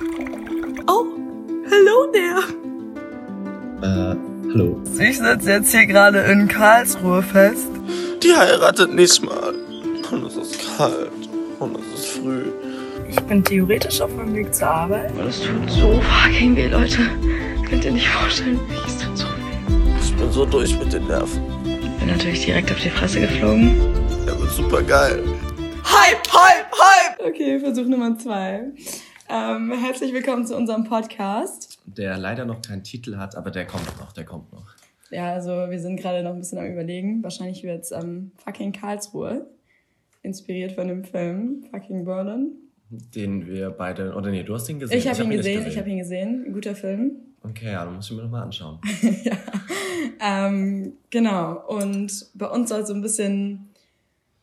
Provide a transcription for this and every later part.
Oh, hello there. Äh, hallo. Ich sitze jetzt hier gerade in Karlsruhe fest. Die heiratet nicht mal. Und es ist kalt. Und es ist früh. Ich bin theoretisch auf meinem Weg zur Arbeit. Das tut so fucking weh, Leute. Könnt ihr nicht vorstellen, wie es tut so weh. Ich bin so durch mit den Nerven. Bin natürlich direkt auf die Fresse geflogen. Er wird super geil. Hype, Hype, Hype! Okay, Versuch Nummer zwei. Ähm, herzlich willkommen zu unserem Podcast. Der leider noch keinen Titel hat, aber der kommt noch, der kommt noch. Ja, also wir sind gerade noch ein bisschen am überlegen. Wahrscheinlich wird es ähm, fucking Karlsruhe. Inspiriert von dem Film Fucking Berlin. Den wir beide, oder nee, du hast ihn gesehen. Ich habe ihn nicht gesehen, ich habe ihn gesehen. Ein guter Film. Okay, ja, dann muss ich mir nochmal anschauen. ja. Ähm, genau. Und bei uns soll es so ein bisschen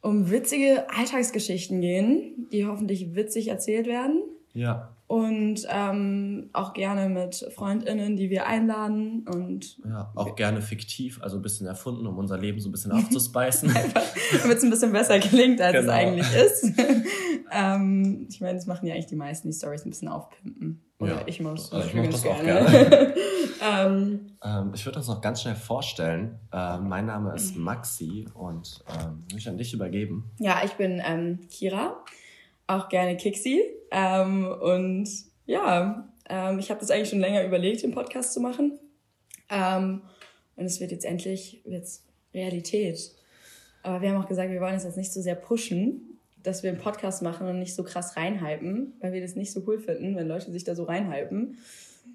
um witzige Alltagsgeschichten gehen, die hoffentlich witzig erzählt werden. Ja. Und ähm, auch gerne mit FreundInnen, die wir einladen und Ja, auch gerne fiktiv, also ein bisschen erfunden, um unser Leben so ein bisschen aufzuspeisen. damit es ein bisschen besser klingt, als Genau. es eigentlich ist. ähm, ich meine, das machen ja eigentlich die meisten, die Stories ein bisschen aufpimpen. Oder Ja, ich muss also ich dafür mach ganz das auch gerne. ähm, ähm, ich würde uns noch ganz schnell vorstellen. Ähm, mein Name ist Maxi und ähm, will ich an dich übergeben. ja, ich bin ähm, Kira, auch gerne Kixi. Ähm, und ja, ähm, ich habe das eigentlich schon länger überlegt, den Podcast zu machen. Ähm, und es wird jetzt endlich wird's Realität. Aber wir haben auch gesagt, wir wollen es jetzt nicht so sehr pushen, dass wir einen Podcast machen und nicht so krass reinhypen, weil wir das nicht so cool finden, wenn Leute sich da so reinhypen.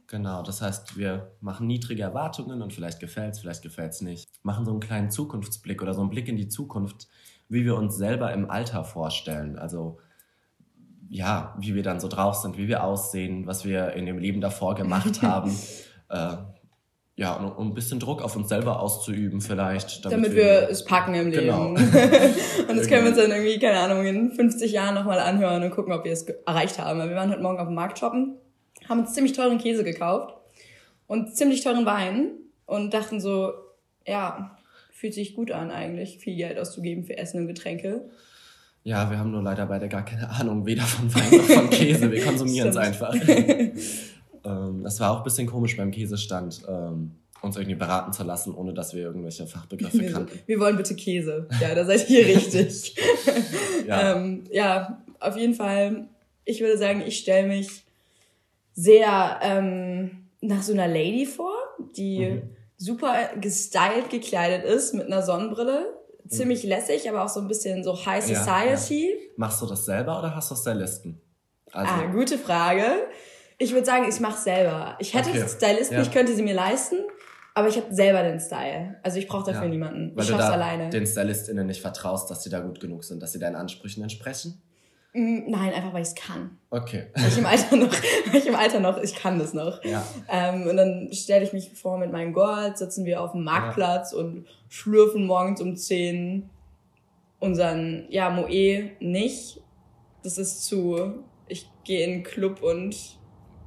Genau, das heißt, wir machen niedrige Erwartungen und vielleicht gefällt's, vielleicht gefällt's nicht. Machen so einen kleinen Zukunftsblick oder so einen Blick in die Zukunft, wie wir uns selber im Alter vorstellen. Also ja, wie wir dann so drauf sind, wie wir aussehen, was wir in dem Leben davor gemacht haben. äh, ja, und um ein bisschen Druck auf uns selber auszuüben vielleicht. Damit, wir es packen im Leben. Genau. und das können wir uns dann irgendwie, keine Ahnung, in 50 Jahren nochmal anhören und gucken, ob wir es erreicht haben. Weil wir waren heute Morgen auf dem Markt shoppen, haben uns ziemlich teuren Käse gekauft und ziemlich teuren Wein und dachten so, ja, fühlt sich gut an eigentlich, viel Geld auszugeben für Essen und Getränke. Ja, wir haben nur leider beide gar keine Ahnung, weder von Wein noch von Käse. Wir konsumieren es einfach. ähm, das war auch ein bisschen komisch beim Käsestand, ähm, uns irgendwie beraten zu lassen, ohne dass wir irgendwelche Fachbegriffe Wir, kannten. wir wollen bitte Käse. Ja, da seid ihr richtig. Ja. ähm, ja, auf jeden Fall, ich würde sagen, ich stelle mich sehr ähm, nach so einer Lady vor, die Mhm. super gestylt gekleidet ist mit einer Sonnenbrille. Ziemlich lässig, aber auch so ein bisschen so High Mhm. Ja, Society. Machst du das selber oder hast du Stylisten? Also, Ah, gute Frage. Ich würde sagen, ich mache selber. Ich hätte Okay. Stylisten, Ja. ich könnte sie mir leisten, aber ich habe selber den Style. Also ich brauche dafür Ja. niemanden. weil ich du schaff's da alleine. den StylistInnen nicht vertraust, dass sie da gut genug sind, dass sie deinen Ansprüchen entsprechen? Mm, Nein, einfach weil ich es kann. Okay. Weil ich im Alter noch, weil ich im Alter noch, ich kann das noch. Ja. Ähm, und dann stelle ich mich vor, mit meinem Gold sitzen wir auf dem Marktplatz und schlürfen morgens um 10 unseren, ja, Moe nicht. Das ist zu, ich gehe in den Club und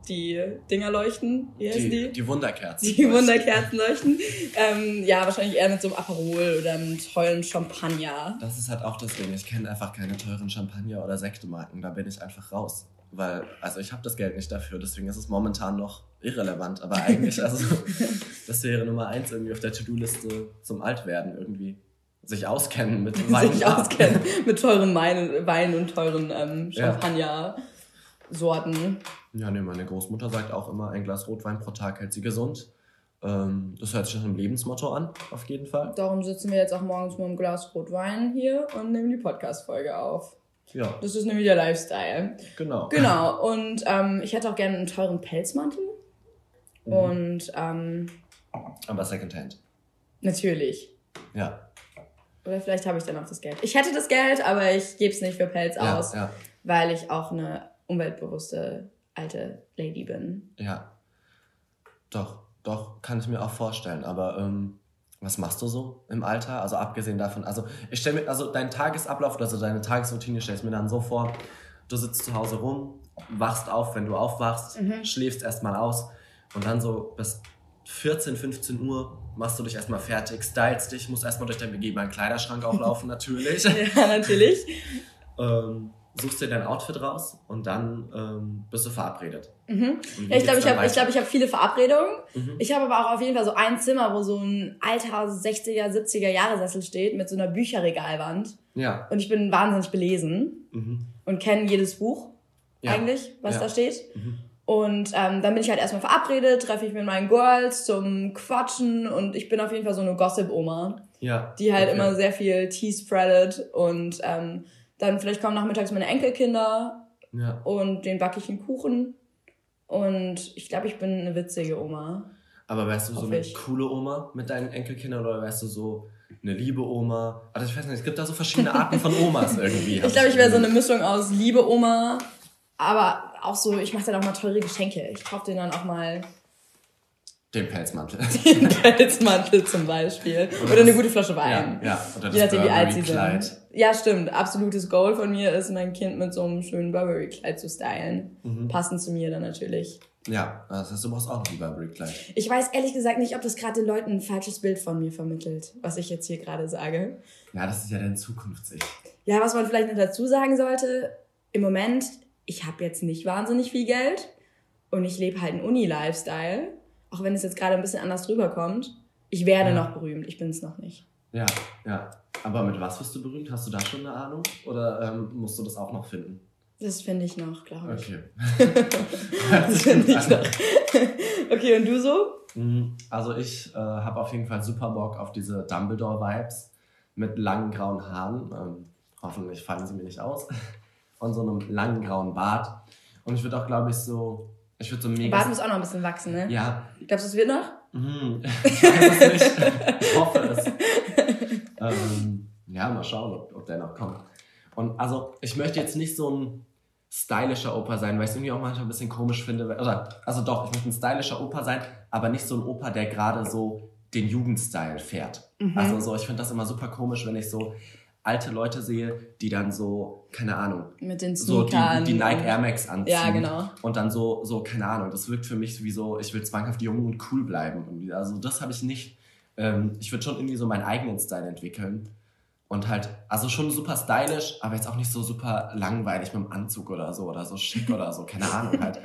die Dinger leuchten. Wie heißen die? Die, die Wunderkerzen. Die Wunderkerzen leuchten. Ähm, ja, wahrscheinlich eher mit so einem Aperol oder einem tollen Champagner. Das ist halt auch das Ding. Ich kenne einfach keine teuren Champagner- oder Sektemarken. Da bin ich einfach raus. Weil, also ich habe das Geld nicht dafür, deswegen ist es momentan noch irrelevant. Aber eigentlich, also, das wäre Nummer eins irgendwie auf der To-Do-Liste zum Altwerden irgendwie. Sich auskennen mit Wein. sich auskennen mit teuren Wein, Wein und teuren ähm. Champagner-Sorten. Ja, nee, meine Großmutter sagt auch immer, ein Glas Rotwein pro Tag hält sie gesund. Ähm, das hört sich nach einem Lebensmotto an, auf jeden Fall. Darum sitzen wir jetzt auch morgens mit einem Glas Rotwein hier und nehmen die Podcast-Folge auf. Ja, Das ist nämlich der Lifestyle. genau. Genau, und ähm, ich hätte auch gerne einen teuren Pelzmantel. Mhm. Und ähm, Aber Secondhand. natürlich. Ja, Oder vielleicht habe ich dann auch das Geld. Ich hätte das Geld, aber ich gebe es nicht für Pelz ja, aus, ja, weil ich auch eine umweltbewusste alte Lady bin. ja. Doch, doch, kann ich mir auch vorstellen. Aber ähm, was machst du so im Alter? Also abgesehen davon, also ich stelle mir, also dein Tagesablauf, also deine Tagesroutine stelle ich mir dann so vor, du sitzt zu Hause rum, wachst auf, wenn du aufwachst, Mhm. schläfst erstmal aus und dann so bis 14, 15 Uhr machst du dich erstmal fertig, stylst dich, musst erstmal durch deinen begehbaren Kleiderschrank auch laufen, natürlich. ja, natürlich. ähm, suchst dir dein Outfit raus und dann ähm, bist du verabredet. Mhm. Ja, ich glaube, ich habe ich glaub, ich hab viele Verabredungen. Mhm. Ich habe aber auch auf jeden Fall so ein Zimmer, wo so ein alter 60er, 70er Jahre Sessel steht mit so einer Bücherregalwand. Ja. Und ich bin wahnsinnig belesen Mhm. und kenne jedes Buch Ja. eigentlich, was Ja. da steht. Mhm. Und ähm, dann bin ich halt erstmal verabredet, treffe ich mit meinen Girls zum Quatschen und ich bin auf jeden Fall so eine Gossip-Oma, Ja. die halt Okay. immer sehr viel Tea spreadet und ähm, dann vielleicht kommen nachmittags meine Enkelkinder Ja. und den backe ich einen Kuchen und ich glaube, ich bin eine witzige Oma. Aber wärst du so eine ich. coole Oma mit deinen Enkelkindern oder wärst du so eine liebe Oma? Also ich weiß nicht, es gibt da so verschiedene Arten von Omas irgendwie. Ich glaube, ich wäre so eine Mischung aus liebe Oma, aber auch so, ich mache dann auch mal teure Geschenke. Ich kaufe denen dann auch mal Den Pelzmantel. den Pelzmantel zum Beispiel. Oder eine gute Flasche ja, Wein. ja. Oder Je nachdem, wie alt sie sind. Ja, stimmt. Absolutes Goal von mir ist, mein Kind mit so einem schönen Burberry-Kleid zu stylen. Mhm. Passend zu mir dann natürlich. Ja, das heißt, du brauchst auch ein Burberry-Kleid. Ich weiß ehrlich gesagt nicht, ob das gerade den Leuten ein falsches Bild von mir vermittelt, was ich jetzt hier gerade sage. Ja, das ist ja dein Zukunfts-Ich. Ja, was man vielleicht noch dazu sagen sollte, im Moment, ich habe jetzt nicht wahnsinnig viel Geld und ich lebe halt einen Uni-Lifestyle, auch wenn es jetzt gerade ein bisschen anders rüberkommt. Ich werde Ja. noch berühmt, ich bin es noch nicht. Ja, ja. Aber mit was wirst du berühmt? Hast du da schon eine Ahnung? Oder ähm, musst du das auch noch finden? Das finde ich noch, glaube ich. Okay. Das finde ich noch. okay, und du so? Mhm, Also ich äh, habe auf jeden Fall super Bock auf diese Dumbledore-Vibes mit langen grauen Haaren. Ähm, hoffentlich fallen sie mir nicht aus. Und so einem langen grauen Bart. Und ich würde auch, glaube ich, so... Ich würde so mega... Bart muss auch noch ein bisschen wachsen, ne? ja, Glaubst du, es wird noch? Mhm. Ich weiß es nicht. Ich hoffe es. Ähm, ja, mal schauen, ob, ob der noch kommt. Und also, ich möchte jetzt nicht so ein stylischer Opa sein, weil ich es irgendwie auch manchmal ein bisschen komisch finde. Oder, also doch, ich möchte ein stylischer Opa sein, aber nicht so ein Opa, der gerade so den Jugendstyle fährt. Mhm. Also so, ich finde das immer super komisch, wenn ich so alte Leute sehe, die dann so, keine Ahnung, Mit den so die, die Nike Air Max anziehen. Ja, genau. Und dann so, so, keine Ahnung, das wirkt für mich wie so, ich will zwanghaft jung und cool bleiben. Irgendwie. Also das habe ich nicht. Ähm, ich würde schon irgendwie so meinen eigenen Style entwickeln. Und halt, also schon super stylisch, aber jetzt auch nicht so super langweilig mit dem Anzug oder so oder so schick oder so. Keine Ahnung, halt.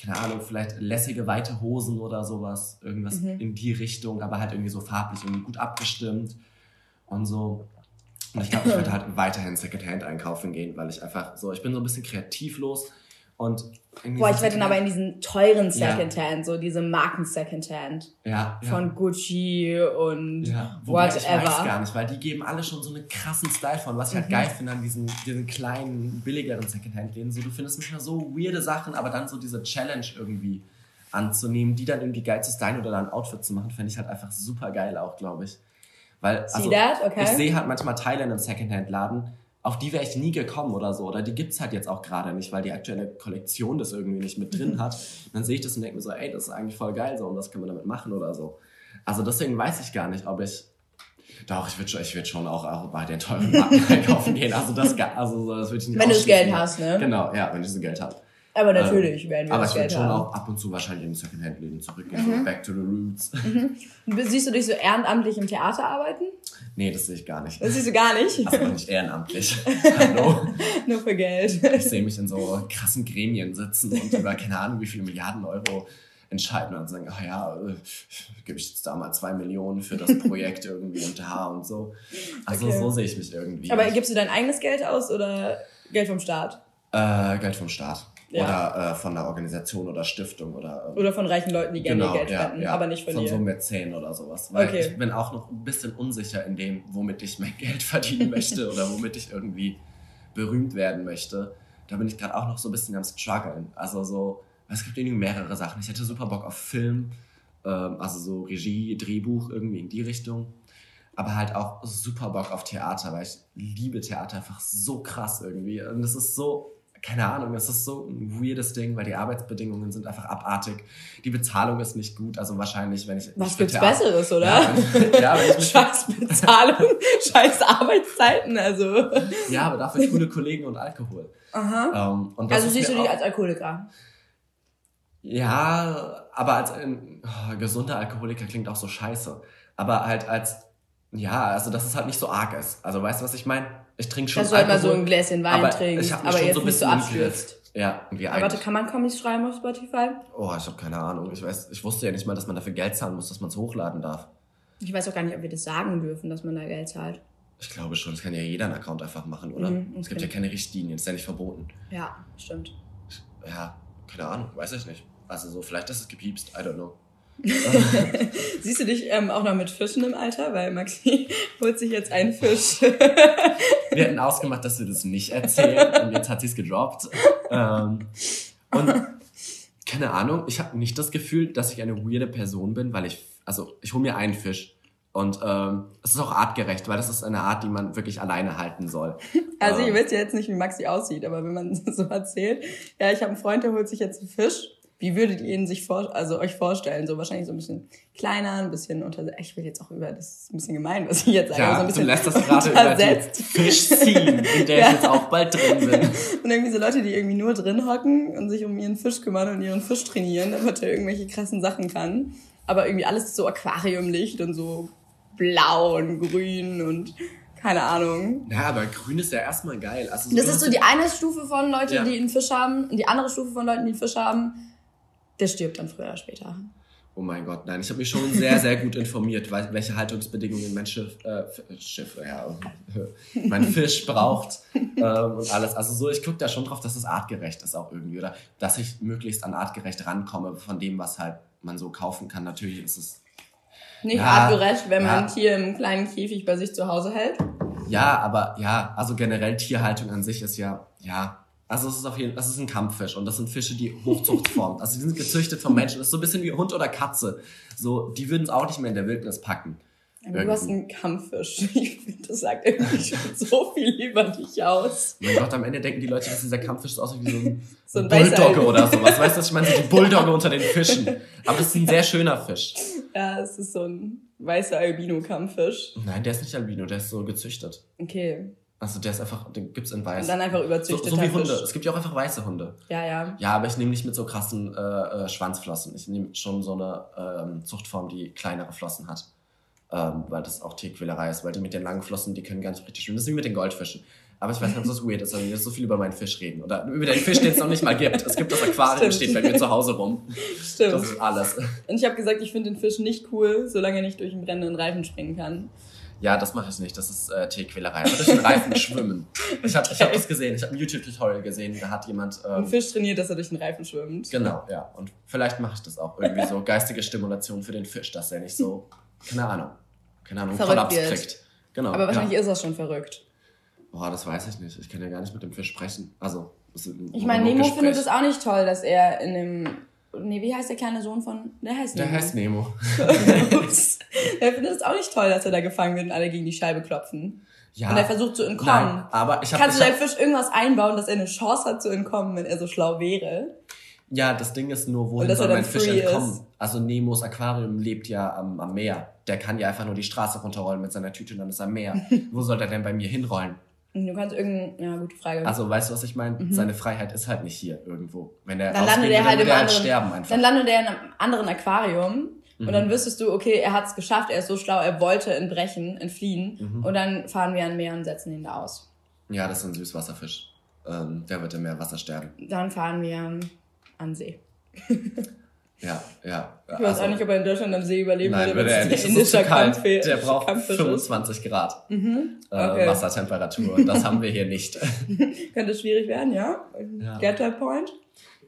Keine Ahnung, vielleicht lässige, weite Hosen oder sowas. Irgendwas Mhm. in die Richtung, aber halt irgendwie so farblich und gut abgestimmt. Und so. Und ich glaube, ich werde halt weiterhin Secondhand einkaufen gehen, weil ich einfach so, ich bin so ein bisschen kreativlos und Boah, ich werde dann aber in diesen teuren Ja. Secondhand, so diese Marken Secondhand ja, ja. von Gucci und ja, wobei ich weiß whatever. gar nicht, weil die geben alle schon so einen krassen Style von, was ich halt Mhm. geil finde an diesen, diesen kleinen, billigeren Secondhand-Läden. So, du findest manchmal so weirde Sachen, aber dann so diese Challenge irgendwie anzunehmen, die dann irgendwie geil zu stylen oder dann ein Outfit zu machen, fände ich halt einfach super geil auch, glaube ich. Weil, See also, that? Okay. ich sehe halt manchmal Teile in einem Secondhand-Laden, auf die wäre ich nie gekommen oder so. Oder die gibt's halt jetzt auch gerade nicht, weil die aktuelle Kollektion das irgendwie nicht mit drin hat. Und dann sehe ich das und denke mir so, ey, das ist eigentlich voll geil so und was kann man damit machen oder so. Also deswegen weiß ich gar nicht, ob ich. Doch, ich würde schon, ich würd schon auch, auch bei den teuren Marken einkaufen gehen. Also das, also so, das würde ich nicht Wenn du das. Geld hast, ne? Genau, ja, wenn ich das Geld habe. Aber natürlich werden wir Aber ich Geld schon haben. auch ab und zu wahrscheinlich in Secondhand-Läden zurückgehen. Mhm. Back to the roots. Siehst du dich so ehrenamtlich im Theater arbeiten? Nee, das sehe ich gar nicht. Das siehst du gar nicht. Also nicht ehrenamtlich. Hallo. Nur für Geld. Ich sehe mich in so krassen Gremien sitzen und über keine Ahnung wie viele Milliarden Euro entscheiden und sagen, ach ja, äh, gebe ich jetzt da mal zwei Millionen für das Projekt irgendwie und da und so. Also Okay. so sehe ich mich irgendwie. Aber gibst du dein eigenes Geld aus oder Geld vom Staat? äh, Geld vom Staat. Ja. Oder äh, von einer Organisation oder Stiftung oder ähm, Oder von reichen Leuten, die gerne genau, Geld ja, spenden, ja, aber nicht von, von dir. so Mäzen oder sowas. Weil Okay. ich bin auch noch ein bisschen unsicher in dem, womit ich mein Geld verdienen möchte oder womit ich irgendwie berühmt werden möchte. Da bin ich gerade auch noch so ein bisschen am struggeln. Also so, es gibt irgendwie mehrere Sachen. Ich hätte super Bock auf Film, ähm, also so Regie, Drehbuch, irgendwie in die Richtung. Aber halt auch super Bock auf Theater, weil ich liebe Theater einfach so krass irgendwie. Und es ist so, keine Ahnung, es ist so ein weirdes Ding, weil die Arbeitsbedingungen sind einfach abartig. Die Bezahlung ist nicht gut, also wahrscheinlich, wenn ich. Was gibt's Theater- Besseres, oder? Ja, wenn, ja, wenn ich Scheiß Bezahlung, scheiß Arbeitszeiten, also. ja, aber dafür coole Kollegen und Alkohol. Aha. Ähm, und Also siehst du dich als Alkoholiker? Ja, aber als ein oh, gesunder Alkoholiker klingt auch so scheiße. Aber halt als, ja, also dass es halt nicht so arg ist. Also weißt du, was ich meine? Ich trinke schon Dass du halt mal so ein Gläschen Wein aber trinkst, ich hab aber schon jetzt so ein nicht so bisschen abstürzt. im Griff. Ja, irgendwie Aber warte, kann man Comics schreiben auf Spotify? Oh, ich habe keine Ahnung. Ich weiß, ich wusste ja nicht mal, dass man dafür Geld zahlen muss, dass man es hochladen darf. Ich weiß auch gar nicht, ob wir das sagen dürfen, dass man da Geld zahlt. Ich glaube schon, das kann ja jeder einen Account einfach machen, oder? Mhm, es gibt okay. ja keine Richtlinien, ist ja nicht verboten. Ja, stimmt. Ja, keine Ahnung, weiß ich nicht. Also so, vielleicht ist es gepiepst, I don't know. Siehst du dich ähm, auch noch mit Fischen im Alter? Weil Maxi holt sich jetzt einen Fisch. Wir hatten ausgemacht, dass wir das nicht erzählen und jetzt hat sie es gedroppt. Ähm, und keine Ahnung, ich habe nicht das Gefühl, dass ich eine weirde Person bin, weil ich, also ich hole mir einen Fisch und ähm, es ist auch artgerecht, weil das ist eine Art, die man wirklich alleine halten soll. Also Ähm, ihr wisst ja jetzt nicht, wie Maxi aussieht, aber wenn man so erzählt, ja, ich habe einen Freund, der holt sich jetzt einen Fisch. Wie würdet ihr ihn sich vor, also euch vorstellen? So wahrscheinlich so ein bisschen kleiner, ein bisschen unter. Ich will jetzt auch über, das ist ein bisschen gemein, was ich jetzt sage, aber so ja, ein du bisschen lässt das gerade über die untersetzt. Fischszene, in der Ja. ich jetzt auch bald drin bin. Und irgendwie so Leute, die irgendwie nur drin hocken und sich um ihren Fisch kümmern und ihren Fisch trainieren, damit er irgendwelche krassen Sachen kann. Aber irgendwie alles so Aquariumlicht und so blau und grün und keine Ahnung. Ja, aber grün ist ja erstmal geil. Also Das ist so die eine Stufe von Leuten, Ja. die einen Fisch haben. Und die andere Stufe von Leuten, die einen Fisch haben, der stirbt dann früher oder später. Oh mein Gott, nein, ich habe mich schon sehr, sehr gut informiert, welche Haltungsbedingungen mein Schiff, äh, Schiff, ja, mein Fisch braucht ähm, und alles. Also so, ich gucke da schon drauf, dass es artgerecht ist auch irgendwie oder dass ich möglichst an artgerecht rankomme von dem, was halt man so kaufen kann. Natürlich ist es, Nicht Ja, artgerecht, wenn man ja. ein Tier im kleinen Käfig bei sich zu Hause hält. ja, aber ja, also generell Tierhaltung an sich ist ja, ja, also es ist auf jeden Fall, das ist ein Kampffisch und das sind Fische, die Hochzucht formen. Also die sind gezüchtet vom Menschen. Das ist so ein bisschen wie Hund oder Katze. So, die würden es auch nicht mehr in der Wildnis packen. Aber du hast einen Kampffisch. Ich finde, das sagt irgendwie schon so viel über dich aus. Mein Gott, am Ende denken die Leute, dass dieser Kampffisch so aussieht wie so ein, So ein Bulldogge oder sowas. Weißt du, ich meine? So die Bulldogge unter den Fischen. Aber das ist ein sehr schöner Fisch. Ja, es ist so ein weißer Albino-Kampffisch. Nein, der ist nicht Albino, der ist so gezüchtet. Okay. Also der ist einfach, den gibt's in weiß. Und dann einfach so, überzüchteter so wie Hunde. Fisch. Es gibt ja auch einfach weiße Hunde. Ja, ja. Ja, aber ich nehme nicht mit so krassen äh, äh, Schwanzflossen. Ich nehme schon so eine ähm, Zuchtform, die kleinere Flossen hat. Ähm, weil das auch Tierquälerei ist, weil die mit den langen Flossen, die können gar nicht richtig schwimmen. Das ist wie mit den Goldfischen. Aber ich weiß nicht, ob das weird ist, wenn wir so viel über meinen Fisch reden. Oder über den Fisch, den es noch nicht mal gibt. Es gibt das Aquarium, Stimmt. steht bei mir zu Hause rum. Stimmt. Das ist alles. Und ich habe gesagt, ich finde den Fisch nicht cool, solange er nicht durch einen brennenden Reifen springen kann. Ja, das mache ich nicht. Das ist äh, Tierquälerei. Aber durch den Reifen schwimmen. Ich habe ich hab das gesehen. Ich habe ein YouTube-Tutorial gesehen. Da hat jemand... Ein Ähm, Fisch trainiert, dass er durch den Reifen schwimmt. Genau, ja. Und vielleicht mache ich das auch irgendwie so. Geistige Stimulation für den Fisch, dass er nicht so, keine Ahnung, keine Ahnung, Verrückt Kollaps wird. kriegt. Genau. Aber wahrscheinlich ja. ist er schon verrückt. Boah, das weiß ich nicht. Ich kann ja gar nicht mit dem Fisch sprechen. Also, ein Ich meine, Nemo findet es auch nicht toll, dass er in dem. Nee, wie heißt der kleine Sohn von. Der heißt Der Nemo. heißt Nemo. Ups. er findet es auch nicht toll, dass er da gefangen wird und alle gegen die Scheibe klopfen. Ja. Und er versucht zu entkommen. Nein, aber ich habe Kannst du hab, deinem Fisch irgendwas einbauen, dass er eine Chance hat zu entkommen, wenn er so schlau wäre? Ja, das Ding ist nur, wohin soll mein Fisch entkommen? ist. Also Nemos Aquarium lebt ja am, am Meer. Der kann ja einfach nur die Straße runterrollen mit seiner Tüte und dann ist er am Meer. Wo soll der denn bei mir hinrollen? Und du kannst irgendein. Ja, gute Frage. Also, weißt du, was ich meine? Seine Freiheit ist halt nicht hier irgendwo. Wenn er Mhm. dann landet er würde, halt im er anderen. sterben einfach. Dann landet er in einem anderen Aquarium. Und Mhm. dann wüsstest du, okay, er hat es geschafft, er ist so schlau, er wollte entbrechen, entfliehen. Mhm. Und dann fahren wir an Meer und setzen ihn da aus. Ja, das ist ein Süßwasserfisch. Ähm, der wird im Meerwasser sterben. Dann fahren wir an See. Ja, ja. Ich weiß auch nicht, ob er in Deutschland am See überleben Nein, würde, nicht. es indischer kalt. Kampf Der braucht Kampffisch ist. 25 Grad äh, okay. Wassertemperatur. Das haben wir hier nicht. Könnte schwierig werden, ja? Ja. Get that point?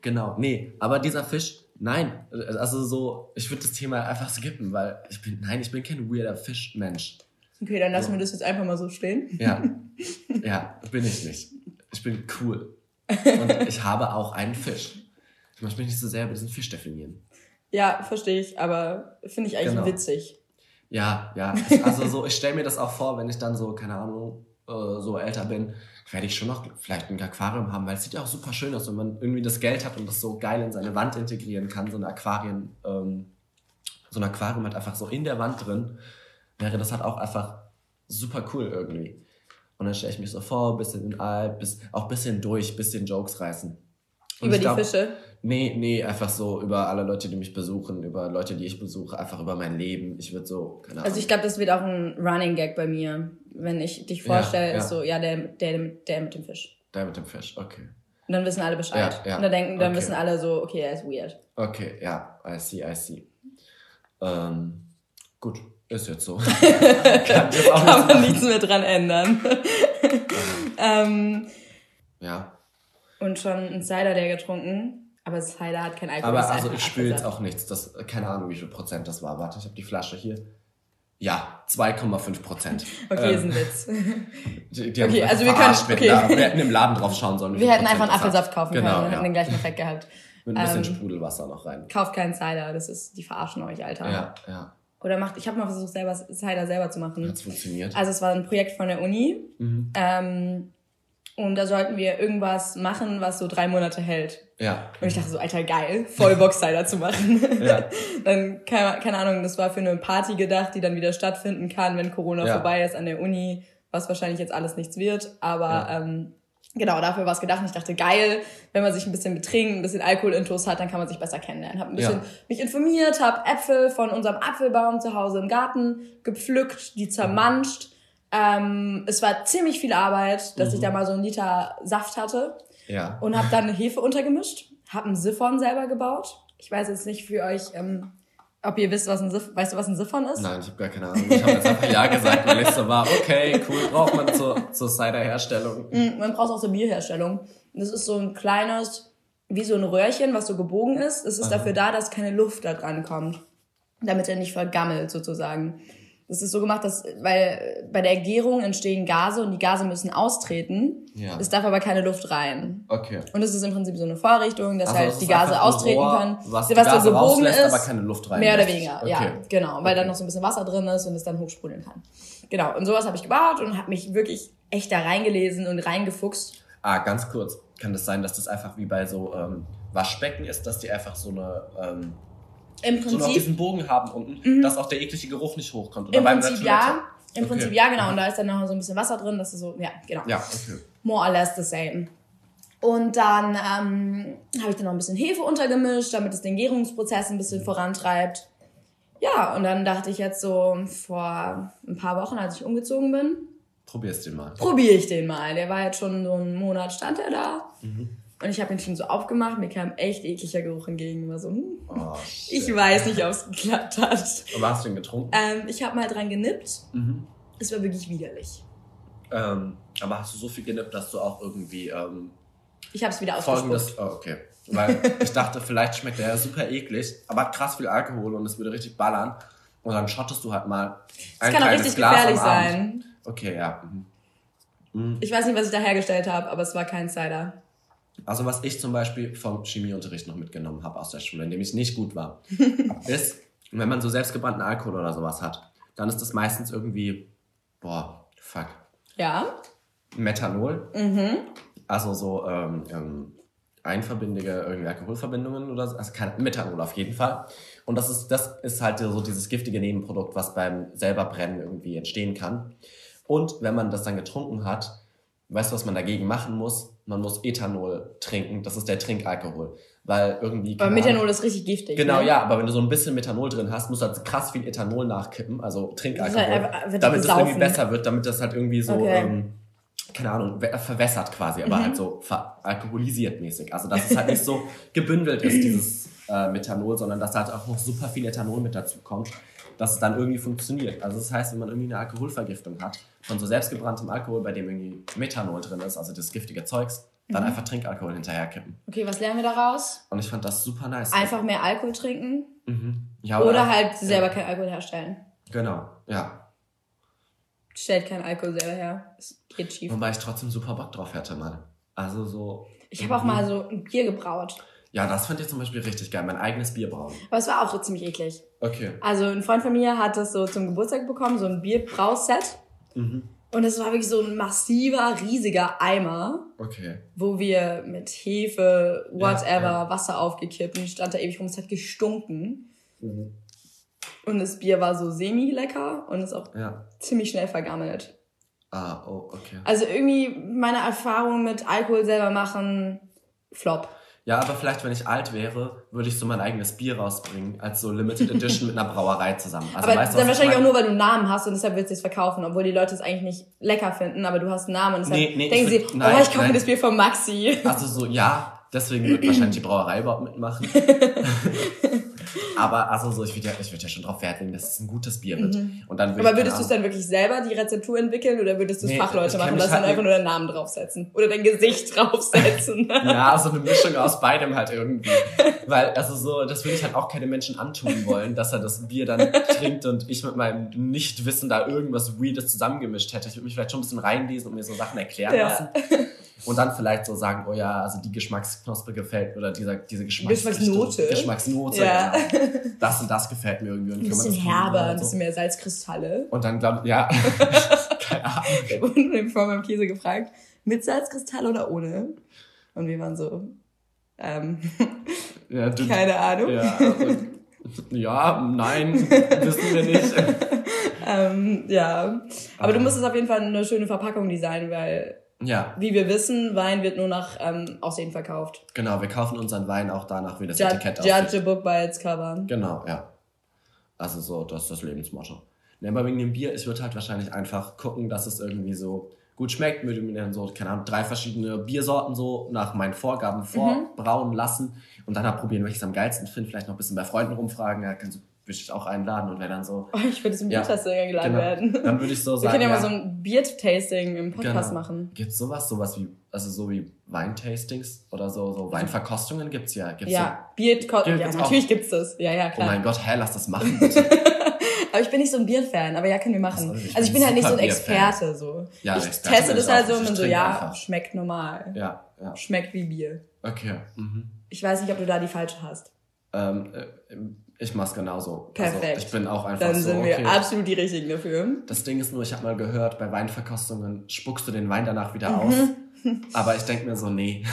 genau. Nee, aber dieser Fisch, nein. Also so, ich würde das Thema einfach skippen, weil ich bin, nein, ich bin kein weirder Fischmensch. Okay, dann lassen So. wir das jetzt einfach mal so stehen. Ja. ja, bin ich nicht. Ich bin cool. Und ich habe auch einen Fisch. Ich möchte mich nicht so sehr über diesen Fisch definieren. Ja, verstehe ich, aber finde ich eigentlich Genau. witzig. Ja, ja. Also so, ich stelle mir das auch vor, wenn ich dann so, keine Ahnung, äh, so älter bin, werde ich schon noch vielleicht ein Aquarium haben, weil es sieht ja auch super schön aus, wenn man irgendwie das Geld hat und das so geil in seine Wand integrieren kann, so ein Aquarien, ähm, so ein Aquarium hat einfach so in der Wand drin, wäre das halt auch einfach super cool irgendwie. Und dann stelle ich mich so vor, bisschen in Alp, bis, auch bisschen durch, bisschen Jokes reißen. Und Über die glaub- Fische. Nee, nee, einfach so über alle Leute, die mich besuchen, über Leute, die ich besuche, einfach über mein Leben. Ich würde so, keine Ahnung. Also ich glaube, das wird auch ein Running Gag bei mir. Wenn ich dich Ja, vorstelle, ja. ist so, ja, der, der, der mit dem Fisch. Der mit dem Fisch, okay. Und dann wissen alle Bescheid. Ja, ja. Und dann denken, dann Okay. wissen alle so, okay, er ist weird. Okay, ja, I see, I see. Ähm, gut, ist jetzt so. Kann jetzt auch Kann man nicht nichts mehr dran ändern. ähm, Ja, und schon ein Cider der getrunken. Aber Cider hat kein Alkohol. aber ist also ich spüre jetzt auch nichts. Das, keine Ahnung, wie viel Prozent das war. Warte, ich habe die Flasche hier. Ja, 2,5 Prozent. Okay, ist ähm, ein Witz. Die, die Okay, also wir können- okay. da, wir hätten im Laden drauf schauen sollen. Wir hätten einfach einen Apfelsaft kaufen genau, können und hätten den ja. gleichen Effekt gehabt. Mit ein bisschen Ähm, Sprudelwasser noch rein. Kauft keinen Cider, das ist, die verarschen euch, Alter. Ja, ja. Oder macht, ich habe mal versucht, selber Cider selber zu machen. Hat's funktioniert? Also es war ein Projekt von der Uni. Mhm. Ähm, und da sollten wir irgendwas machen, was so drei Monate hält. Ja. Und ich dachte so, Alter, geil, voll Bock Cider zu machen. Ja. dann, keine, keine Ahnung, das war für eine Party gedacht, die dann wieder stattfinden kann, wenn Corona Ja. vorbei ist an der Uni, was wahrscheinlich jetzt alles nichts wird. Aber Ja. ähm, genau, dafür war es gedacht. Und ich dachte, geil, wenn man sich ein bisschen betrinkt, ein bisschen Alkoholintus hat, dann kann man sich besser kennenlernen. Hab ein bisschen Ja. mich informiert, hab Äpfel von unserem Apfelbaum zu Hause im Garten gepflückt, die zermanscht. Ähm, es war ziemlich viel Arbeit, dass ich Mhm. da mal so einen Liter Saft hatte Ja. und habe dann Hefe untergemischt, habe einen Siphon selber gebaut. Ich weiß jetzt nicht für euch, ähm, ob ihr wisst, was ein Siphon, weißt du, was ein Siphon ist? Nein, ich habe gar keine Ahnung. Ich habe jetzt einfach Ja gesagt, weil ich so war, okay, cool, braucht man zur, zur Cider-Herstellung. Mm, Man braucht auch zur Bierherstellung. Das ist so ein kleines, wie so ein Röhrchen, was so gebogen ist. Es ist Aha. dafür da, dass keine Luft da dran kommt, damit er nicht vergammelt sozusagen. Das ist so gemacht, dass, weil bei der Gärung entstehen Gase und die Gase müssen austreten. Ja. Es darf aber keine Luft rein. Okay. Und es ist im Prinzip so eine Vorrichtung, dass Also halt es die Gase austreten Rohr, können. was die Gase so gebogen rauslässt, ist. aber keine Luft rein Mehr oder lässt. weniger, Okay. ja, genau. Weil Okay. dann noch so ein bisschen Wasser drin ist und es dann hochsprudeln kann. Genau, und sowas habe ich gebaut und habe mich wirklich echt da reingelesen und reingefuchst. Ah, ganz kurz. Kann das sein, dass das einfach wie bei so ähm, Waschbecken ist, dass die einfach so eine ähm, Im so noch Prinzip, diesen Bogen haben unten, dass auch der eklige Geruch nicht hochkommt? Oder im Prinzip ja. Im Okay. Prinzip ja, genau. Und da ist dann noch so ein bisschen Wasser drin, das ist so, ja, genau. Ja, okay. More or less the same. Und dann ähm, habe ich dann noch ein bisschen Hefe untergemischt, damit es den Gärungsprozess ein bisschen vorantreibt. Ja, und dann dachte ich jetzt so vor ein paar Wochen, als ich umgezogen bin, Probier's dir mal. probiere ich den mal. Der war jetzt schon so einen Monat, stand er da. Mhm. Und ich habe ihn schon so aufgemacht, mir kam echt ekliger Geruch entgegen. War so, hm, Oh, ich weiß nicht, ob es geklappt hat. Aber hast du ihn getrunken? Ähm, ich habe mal dran genippt. Mhm. Es war wirklich widerlich. Ähm, aber hast du so viel genippt, dass du auch irgendwie ähm, Ich habe es wieder ausgespuckt. Oh, okay. Weil ich dachte, vielleicht schmeckt der ja super eklig, aber hat krass viel Alkohol und es würde richtig ballern. Und dann schottest du halt mal Das ein kann auch richtig Glas gefährlich sein. Okay, ja. Mhm. Ich weiß nicht, was ich da hergestellt habe, aber es war kein Cider. Also was ich zum Beispiel vom Chemieunterricht noch mitgenommen habe aus der Schule, in dem ich nicht gut war, ist, wenn man so selbstgebrannten Alkohol oder sowas hat, dann ist das meistens irgendwie, boah, fuck, Ja. Methanol, Mhm. also so ähm, ähm, einverbindige irgendwie Alkoholverbindungen oder so, also kein Methanol auf jeden Fall. Und das ist, das ist halt so dieses giftige Nebenprodukt, was beim selber brennen irgendwie entstehen kann. Und wenn man das dann getrunken hat, weißt du, was man dagegen machen muss? Man muss Ethanol trinken, das ist der Trinkalkohol. Weil irgendwie. Aber Methanol ist richtig giftig. Genau, ne? ja, aber wenn du so ein bisschen Methanol drin hast, musst du halt krass viel Ethanol nachkippen, also Trinkalkohol, Das halt einfach- damit es irgendwie besser wird, damit das halt irgendwie so, Okay. ähm, keine Ahnung, verwässert quasi, aber Mhm. halt so veralkoholisiert mäßig. Also dass es halt nicht so gebündelt ist, dieses äh, Methanol, sondern dass halt auch noch super viel Ethanol mit dazu kommt, dass es dann irgendwie funktioniert. Also das heißt, wenn man irgendwie eine Alkoholvergiftung hat, von so selbstgebranntem Alkohol, bei dem irgendwie Methanol drin ist, also das giftige Zeugs, dann Mhm. einfach Trinkalkohol hinterherkippen. Okay, was lernen wir daraus? Und ich fand das super nice. Einfach mehr Alkohol trinken Mhm. Ja, oder halt ja. selber keinen Alkohol herstellen. Genau, ja. Stellt keinen Alkohol selber her. Es geht schief. Wobei ich trotzdem super Bock drauf hätte mal. Also so. Ich habe auch mal so ein Bier gebraut. Ja, das fand ich zum Beispiel richtig geil. Mein eigenes Bier brauen. Aber es war auch ziemlich eklig. Okay. Also ein Freund von mir hat das so zum Geburtstag bekommen, so ein Bierbrauset. Mhm. Und es war wirklich so ein massiver, riesiger Eimer, Okay. wo wir mit Hefe, whatever, ja. Wasser aufgekippt und stand da ewig rum. Es hat gestunken. Mhm. Und das Bier war so semi-lecker und ist auch Ja. ziemlich schnell vergammelt. Ah, oh, okay. Also irgendwie meine Erfahrung mit Alkohol selber machen, flop. Ja, aber vielleicht, wenn ich alt wäre, würde ich so mein eigenes Bier rausbringen, als so Limited Edition mit einer Brauerei zusammen. Also, aber weißt dann wahrscheinlich auch nur, weil du einen Namen hast und deshalb willst du es verkaufen, obwohl die Leute es eigentlich nicht lecker finden, aber du hast einen Namen und deshalb Nee, nee, denken sie, würd- oh, nein, ich kaufe nein. mir das Bier von Maxi. Also so, ja, deswegen wird wahrscheinlich die Brauerei überhaupt mitmachen. aber also so, ich würde ja, ich würd ja schon drauf Wert legen, dass es ein gutes Bier wird. Und dann würd Aber würdest du es dann wirklich selber die Rezeptur entwickeln oder würdest du es Nee, Fachleute machen lassen halt und einfach nur deinen Namen draufsetzen? Oder dein Gesicht draufsetzen? Ja, so eine Mischung aus beidem halt irgendwie. Weil, also so, das würde ich halt auch keine Menschen antun wollen, dass er das Bier dann trinkt und ich mit meinem Nichtwissen da irgendwas Weirdes zusammengemischt hätte. Ich würde mich vielleicht schon ein bisschen reinlesen und mir so Sachen erklären Ja. lassen. Und dann vielleicht so sagen, oh ja, also die Geschmacksknospe gefällt oder dieser, diese Geschmacksrichtung- Geschmacksnote. Geschmacksnote, Ja. genau. Das und das gefällt mir irgendwie. Und Ein bisschen herber, ein so. bisschen mehr Salzkristalle. Und dann glaube ja, keine Ahnung. Wir wurden vor beim Käse gefragt, mit Salzkristall oder ohne? Und wir waren so, ähm, Ja, du, keine Ahnung. Ja, also, ja, nein, wissen wir nicht. Ähm, ja. Aber du musst es auf jeden Fall eine schöne Verpackung designen, weil, Ja, wie wir wissen, Wein wird nur nach ähm, Aussehen verkauft. genau, wir kaufen unseren Wein auch danach, wie das Judge, Etikett judge a aussieht. book by its cover. Genau, ja. Also so, das ist das Lebensmotto. Ne, aber wegen dem Bier, ich würde halt wahrscheinlich einfach gucken, dass es irgendwie so gut schmeckt, würde mir dann so, keine Ahnung, drei verschiedene Biersorten so nach meinen Vorgaben vorbrauen lassen und dann halt probieren, welches am geilsten finde, vielleicht noch ein bisschen bei Freunden rumfragen, ja, kannst du, würde ich auch einladen und wer dann so, Oh, ich würde zum Ja. Biertasting eingeladen genau, werden. dann würde ich so Wir sagen, können ja mal ja, so ein Bier-Tasting im Podcast Genau. machen. Gibt's sowas, sowas wie, also so wie Weintastings oder so, so Weinverkostungen gibt's ja. Gibt's Ja, Bier, Gibt- ja, gibt's natürlich auch. gibt's das. Ja, ja, So, oh klar. mein Gott, hä, lass das machen, bitte. Aber ich bin nicht so ein Bierfan, aber ja, können wir machen. Ach so, ich also ich bin halt nicht so ein. Experte, so. Ja, ich Experte teste das halt so und so, ja, einfach. schmeckt normal. ja, ja. Schmeckt wie Bier. Okay. Mhm. Ich weiß nicht, ob du da die falsche hast. Ähm, äh, ich mach's genauso. Perfekt. Also ich bin auch einfach Dann so, sind okay. wir absolut die Richtigen dafür. Das Ding ist nur, ich habe mal gehört, bei Weinverkostungen spuckst du den Wein danach wieder Mhm. aus. Aber ich denk mir so, nee.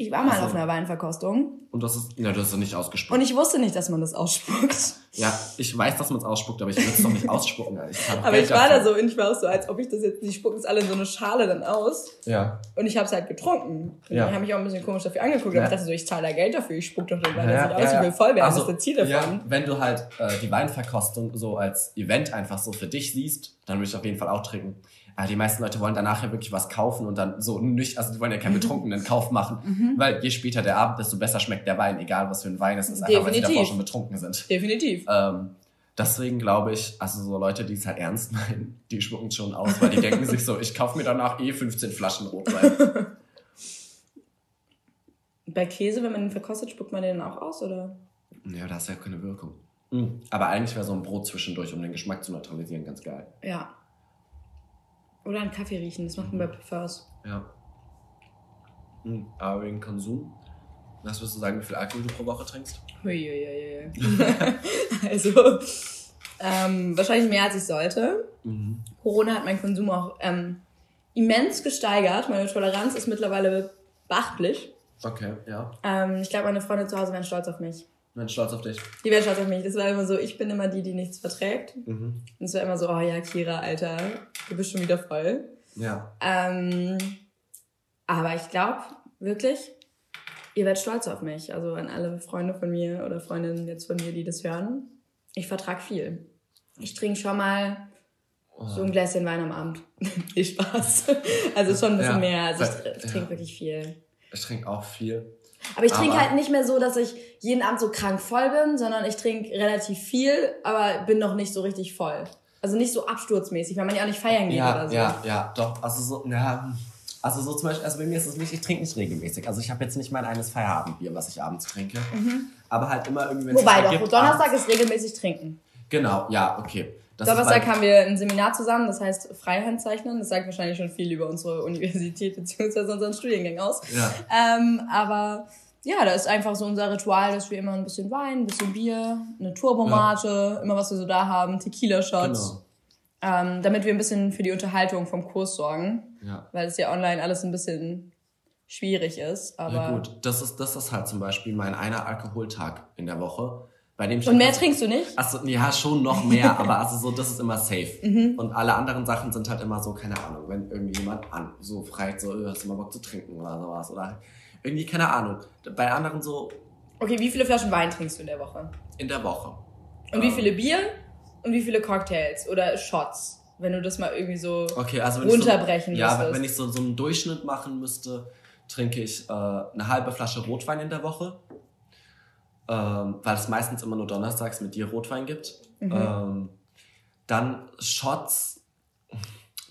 Ich war mal Also- auf einer Weinverkostung Und das ist, ja, du hast es nicht ausgespuckt. und ich wusste nicht, dass man das ausspuckt. ja, ich weiß, dass man es ausspuckt, aber ich will es doch nicht ausspucken. Ich Aber ich war da so und ich war auch so, als ob ich das jetzt, die spucken es alle in so eine Schale dann aus. Ja. Und ich habe es halt getrunken. Und Ja. die haben mich auch ein bisschen komisch dafür angeguckt. Ja. Aber ich dachte so, ich zahle da Geld dafür, ich spuck doch den Wein Ja, nicht ja, aus, ja. ich will voll werden, Also, das ist das Ziel davon. Ja, wenn du halt äh, die Weinverkostung so als Event einfach so für dich siehst, dann würde ich auf jeden Fall auch trinken. Aber die meisten Leute wollen danach ja wirklich was kaufen und dann so nicht, also die wollen ja keinen betrunkenen Kauf machen, Mhm. weil je später der Abend, desto besser schmeckt der Wein, egal was für ein Wein es ist, einfach weil die Definitiv. davor schon betrunken sind. Definitiv. Ähm, deswegen glaube ich, also so Leute, die es halt ernst meinen, die schmucken schon aus, weil die denken sich so, ich kaufe mir danach eh 15 Flaschen Rotwein. Bei Käse, wenn man den verkostet, spuckt man den auch aus, oder? ja, da hast du ja keine Wirkung. Mm, Aber eigentlich wäre so ein Brot zwischendurch, um den Geschmack zu neutralisieren, ganz geil. Ja. Oder einen Kaffee riechen, das macht man bei Parfums. Ja. Hm, aber wegen Konsum, was würdest du sagen, wie viel Alkohol du pro Woche trinkst? Huiuiui. also, ähm, wahrscheinlich mehr als ich sollte. Mhm. Corona hat meinen Konsum auch ähm, immens gesteigert. Meine Toleranz ist mittlerweile beachtlich. Okay, ja. Ähm, ich glaube, meine Freunde zu Hause wären stolz auf mich. Bin stolz auf dich. Die wären stolz auf mich. Das war immer so, ich bin immer die, die nichts verträgt. Mhm. Und es war immer so, oh ja, Kira, Alter, du bist schon wieder voll. Ja. Ähm, aber ich glaube, wirklich, ihr werdet stolz auf mich. Also an alle Freunde von mir oder Freundinnen jetzt von mir, die das hören. Ich vertrag viel. Ich trinke schon mal so ein Gläschen Wein am Abend. Viel Spaß. Also schon ein bisschen Ja. mehr. Also ich, Ja. ich trinke wirklich viel. Ich trinke auch viel. Aber ich trinke Aber- halt nicht mehr so, dass ich jeden Abend so krank voll bin, sondern ich trinke relativ viel, aber bin noch nicht so richtig voll. Also nicht so absturzmäßig, weil man ja auch nicht feiern geht Ja, oder so. ja, ja, doch. Also so, ja. Also so zum Beispiel, also bei mir ist es nicht, ich trinke nicht regelmäßig. Also ich habe jetzt nicht mein eines Feierabendbier, was ich abends trinke. Aber halt immer irgendwie, wenn Mhm. Wobei doch, ergibt, Donnerstag abends- ist regelmäßig trinken. Genau, ja, okay. Das Donnerstag haben wir ein Seminar zusammen, das heißt Freihandzeichnen. Das sagt wahrscheinlich schon viel über unsere Universität bzw. unseren Studiengang aus. Ja. Ähm, aber ja, da ist einfach so unser Ritual, dass wir immer ein bisschen Wein, ein bisschen Bier, eine Turbomate, immer was wir so da haben, Tequila-Shots, Genau. ähm, damit wir ein bisschen für die Unterhaltung vom Kurs sorgen, Ja. weil es ja online alles ein bisschen schwierig ist. Aber Ja gut, das ist, das ist halt zum Beispiel mein einer Alkoholtag in der Woche. Bei dem Und mehr trinkst du nicht? Achso, ja, schon noch mehr, aber also so, das ist immer safe. Mhm. Und alle anderen Sachen sind halt immer so, keine Ahnung, wenn irgendwie jemand an, so fragt, so, äh, hast du mal Bock zu trinken oder sowas. Oder irgendwie, keine Ahnung. Bei anderen so Okay, wie viele Flaschen Wein trinkst du in der Woche? in der Woche. Und wie Ähm, viele Bier? Und wie viele Cocktails oder Shots? Wenn du das mal irgendwie so. Okay, also wenn runterbrechen ich so, Ja, müsstest. wenn ich so, so einen Durchschnitt machen müsste, trinke ich äh, eine halbe Flasche Rotwein in der Woche. Ähm, weil es meistens immer nur donnerstags mit dir Rotwein gibt. Mhm. Ähm, dann Shots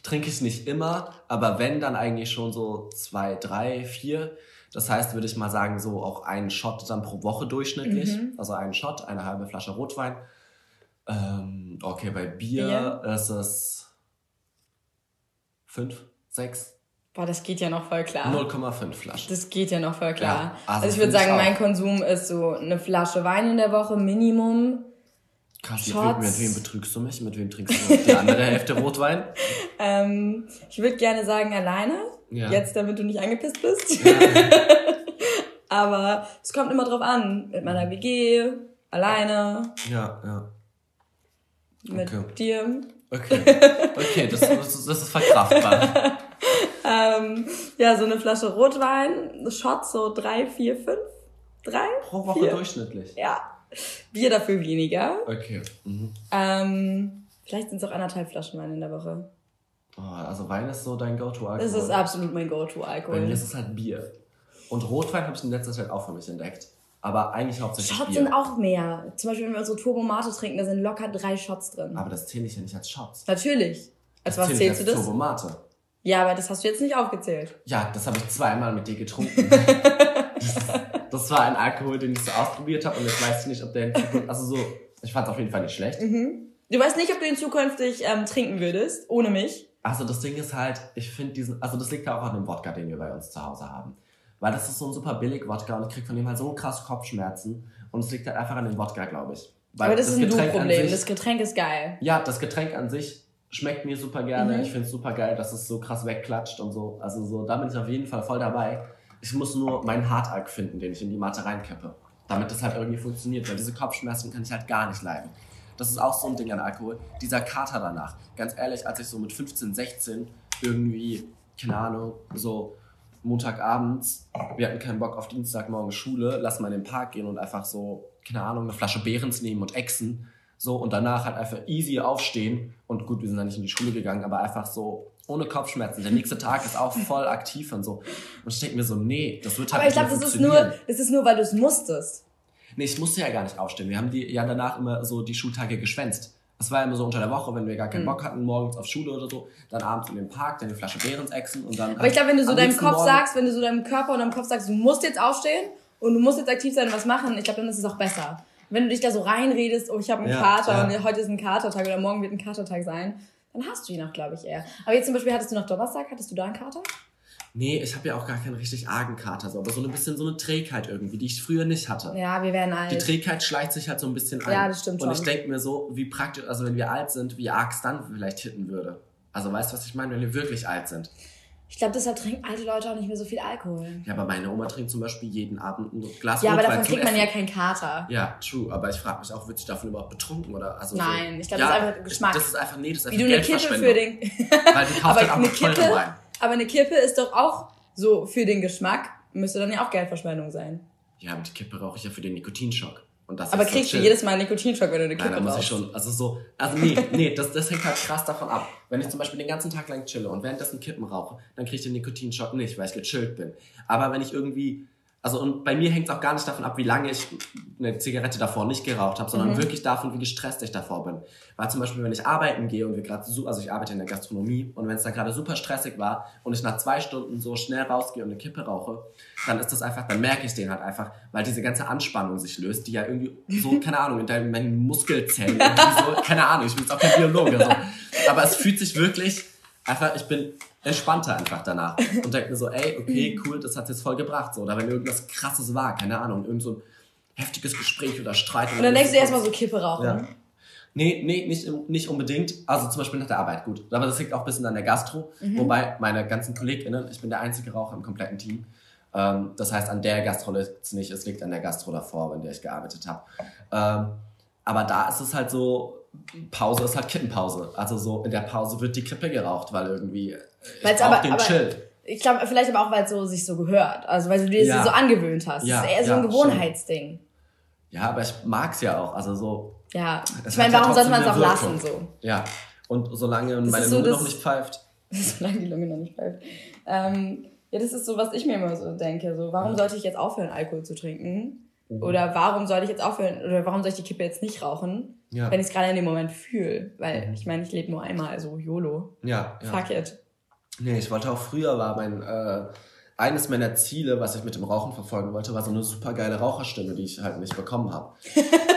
trinke ich nicht immer, aber wenn, dann eigentlich schon so zwei, drei, vier. Das heißt, würde ich mal sagen, so auch einen Shot dann pro Woche durchschnittlich. Mhm. Also einen Shot, eine halbe Flasche Rotwein. Ähm, okay, bei Bier ist es fünf, sechs, Boah, das geht ja noch voll klar. 0,5 Flaschen. Das geht ja noch voll klar. Ja, also, also ich würde sagen, auch. mein Konsum ist so eine Flasche Wein in der Woche Minimum. Krass, mit wem, mit wem betrügst du mich? Mit wem trinkst du die andere Hälfte Rotwein? Ähm, ich würde gerne sagen alleine. Ja. Jetzt, damit du nicht angepisst bist. Ja. Aber es kommt immer drauf an. Mit meiner WG, alleine, Ja, ja. mit Okay. dir. Okay. Okay, das, das, ist, das ist verkraftbar. Ähm, ja, so eine Flasche Rotwein, Shots so drei, vier, fünf, drei, Pro Woche vier. durchschnittlich. Ja. Bier dafür weniger. Okay. Mhm. Ähm, vielleicht sind es auch anderthalb Flaschen Wein in der Woche. Oh, also Wein ist so dein Go-To-Alkohol. Das ist absolut mein Bei mir Go-To-Alkohol. ist es halt Bier. Und Rotwein habe ich in letzter Zeit auch für mich entdeckt. Aber eigentlich hauptsächlich Shots Bier. sind auch mehr. Zum Beispiel, wenn wir unsere Turbomate trinken, da sind locker drei Shots drin. Aber das zähle ich ja nicht als Shots. Natürlich. Als Das was zählst du das? als Turbomate. Ja, aber das hast du jetzt nicht aufgezählt. Ja, das habe ich zweimal mit dir getrunken. das, das war ein Alkohol, den ich so ausprobiert habe und jetzt weiß ich nicht, ob der in Zukunft, also so, ich fand es auf jeden Fall nicht schlecht. Du weißt nicht, ob du ihn zukünftig ähm, trinken würdest, ohne mich. Also das Ding ist halt, ich finde diesen, also das liegt ja auch an dem Wodka, den wir bei uns zu Hause haben. Weil das ist so ein super billig Wodka und ich krieg von dem halt so krass Kopfschmerzen und es liegt halt einfach an dem Wodka, glaube ich. Weil aber das, ist ein Getränk an Du-Problem. sich- Das Getränk ist geil. Ja, das Getränk an sich schmeckt mir super gerne. Mhm. Ich finde es super geil, dass es so krass wegklatscht und so. Also so, da bin ich auf jeden Fall voll dabei. Ich muss nur meinen Hartalk finden, den ich in die Matte reinkippe. Damit das halt irgendwie funktioniert, weil diese Kopfschmerzen kann ich halt gar nicht leiden. Das ist auch so ein Ding an Alkohol. Dieser Kater danach. Ganz ehrlich, als ich so mit 15, 16 irgendwie, keine Ahnung, so Montagabends, wir hatten keinen Bock auf Dienstagmorgen Schule, lass mal in den Park gehen und einfach so, keine Ahnung, eine Flasche Behrens nehmen und exen. So, und danach halt einfach easy aufstehen. Und gut, wir sind dann nicht in die Schule gegangen, aber einfach so ohne Kopfschmerzen. Der nächste Tag ist auch voll aktiv und so. Und ich denke mir so, nee, das wird halt Aber ich nicht glaube, mehr das ist nur, das ist nur, weil du es musstest. Nee, ich musste ja gar nicht aufstehen. Wir haben die ja danach immer so die Schultage geschwänzt. Das war immer so unter der Woche, wenn wir gar Hm. keinen Bock hatten, morgens auf Schule oder so, dann abends in den Park, dann die Flasche Behrens exen und dann. Aber ich glaube, wenn du so deinem Kopf Morgen- sagst, wenn du so deinem Körper und deinem Kopf sagst, du musst jetzt aufstehen und du musst jetzt aktiv sein und was machen, ich glaube, dann ist es auch besser. Wenn du dich da so reinredest, oh, ich habe einen Ja, Kater ja. und heute ist ein Katertag oder morgen wird ein Katertag sein, dann hast du ihn auch, glaube ich, eher. Aber jetzt zum Beispiel hattest du noch Donnerstag, hattest du da einen Kater? Nee, ich habe ja auch gar keinen richtig argen Kater, so, aber so ein bisschen so eine Trägheit irgendwie, die ich früher nicht hatte. Ja, wir werden alt. Die Trägheit schleicht sich halt so ein bisschen ein. Ja, das stimmt Und ich schon. denke mir so, wie praktisch, also wenn wir alt sind, wie arg es dann vielleicht hitten würde. Also weißt du, was ich meine, wenn wir wirklich alt sind? Ich glaube, deshalb trinken alte Leute auch nicht mehr so viel Alkohol. Ja, aber meine Oma trinkt zum Beispiel jeden Abend ein Glas Ja, aber Rotwein davon kriegt man Essen. ja keinen Kater. Ja, true, aber ich frage mich auch, wird sich davon überhaupt betrunken oder also Nein, so. ich glaube, das ist einfach Geschmack. Das ist einfach nee, das ist Wie einfach du eine Kippe für den. weil die kauft aber halt auch eine Kippe, Wein. aber eine Kippe ist doch auch so für den Geschmack. Müsste dann ja auch Geldverschwendung sein. Ja, aber die Kippe rauche ich ja für den Nikotinschock. Und das Aber ist so kriegst du jedes Mal einen Nikotinschock, wenn du eine Kippe Nein, da muss ich schon, also so, also nee, nee, das, das hängt halt krass davon ab. Wenn ich zum Beispiel den ganzen Tag lang chille und währenddessen Kippen rauche, dann kriege ich den Nikotinschock nicht, weil ich gechillt bin. Aber wenn ich irgendwie, also und bei mir hängt es auch gar nicht davon ab, wie lange ich eine Zigarette davor nicht geraucht habe, Mhm. sondern wirklich davon, wie gestresst ich davor bin. Weil zum Beispiel, wenn ich arbeiten gehe und wir gerade so, also ich arbeite in der Gastronomie und wenn es da gerade super stressig war und ich nach zwei Stunden so schnell rausgehe und eine Kippe rauche, dann ist das einfach, dann merke ich den halt einfach, weil diese ganze Anspannung sich löst, die ja irgendwie so, keine Ahnung, in deinen, meinen Muskelzellen so, keine Ahnung, ich bin jetzt auch kein Biologe, so. aber es fühlt sich wirklich einfach, ich bin entspannter einfach danach und denke mir so, ey, okay, cool, das hat jetzt voll gebracht, so. Oder wenn irgendwas krasses war, keine Ahnung, irgend so ein heftiges Gespräch oder Streit. Und dann denkst du erstmal so Kippe rauchen. Ja. Nee, nee, nicht, nicht unbedingt. Also zum Beispiel nach der Arbeit, gut. Aber das liegt auch ein bisschen an der Gastro. Mhm. Wobei meine ganzen KollegInnen, ich bin der einzige Raucher im kompletten Team. Ähm, das heißt, an der Gastro liegt es nicht, es liegt an der Gastro davor, in der ich gearbeitet habe. Ähm, aber da ist es halt so, Pause ist halt Kippenpause. Also so in der Pause wird die Kippe geraucht, weil irgendwie ich Weil's brauch aber- den aber- Chill. Ich glaube, vielleicht aber auch, weil es so sich so gehört. Also weil du dir Ja. so angewöhnt hast. Ja, das ist eher so ja, ein Gewohnheitsding. Ja, aber ich mag's ja auch. Also so, Ja. Es ich meine, hat ja warum sollte man es auch trotzdem lassen so? ja. Und solange Das meine so Lunge noch nicht pfeift. Solange die Lunge noch nicht pfeift. Ähm, ja, das ist so, was ich mir immer so denke. So, warum sollte ich jetzt aufhören, Alkohol zu trinken? Mhm. Oder warum sollte ich jetzt aufhören, oder warum soll ich die Kippe jetzt nicht rauchen, Ja. wenn ich es gerade in dem Moment fühle? Weil Mhm. ich meine, ich lebe nur einmal, also YOLO. Ja, ja. Fuck it. Nee, ich wollte auch früher war mein äh, eines meiner Ziele, was ich mit dem Rauchen verfolgen wollte, war so eine super geile Raucherstimme, die ich halt nicht bekommen habe.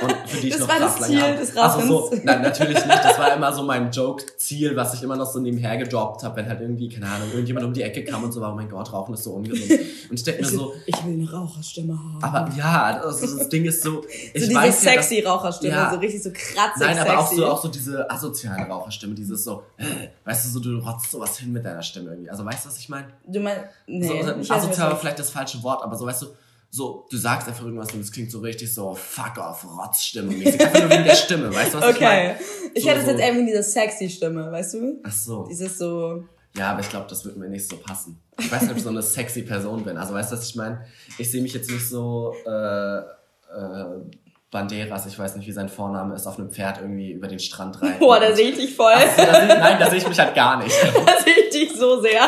Und für die ich Das noch war krass das Ziel des Also so, Rauchens. nein, natürlich nicht. Das war immer so mein Joke-Ziel, was ich immer noch so nebenher gedroppt habe, wenn halt irgendwie, keine Ahnung, irgendjemand um die Ecke kam und so war, oh mein Gott, Rauchen ist so ungesund. Und ich denke mir so, ich will eine Raucherstimme haben. aber ja, das, das Ding ist so, ich so diese weiß ja, dass, sexy Raucherstimme, Ja. so richtig so kratzig Nein, aber auch sexy. so, auch so diese asoziale Raucherstimme, dieses so, äh, weißt du, so du rotzt sowas hin mit deiner Stimme irgendwie. Also weißt du, was ich meine? Du meinst, nee, so, also, ich asozial war vielleicht das falsche Wort, aber so, weißt du, so, du sagst einfach irgendwas und es klingt so richtig so fuck off, Rotzstimme. Einfach nur wegen der Stimme, weißt du, was ich Okay. meine? Ich So, hätte es so. jetzt eben diese sexy Stimme, weißt du? Ach so. Dieses so, Ja, aber ich glaube, das wird mir nicht so passen. Ich weiß nicht, ob ich so eine sexy Person bin. Also weißt du, was ich meine? Ich sehe mich jetzt nicht so, äh, äh, Banderas, ich weiß nicht, wie sein Vorname ist, auf einem Pferd irgendwie über den Strand rein. boah, da sehe ich dich voll. Da seh- Nein, da sehe ich mich halt gar nicht. da sehe ich dich so sehr.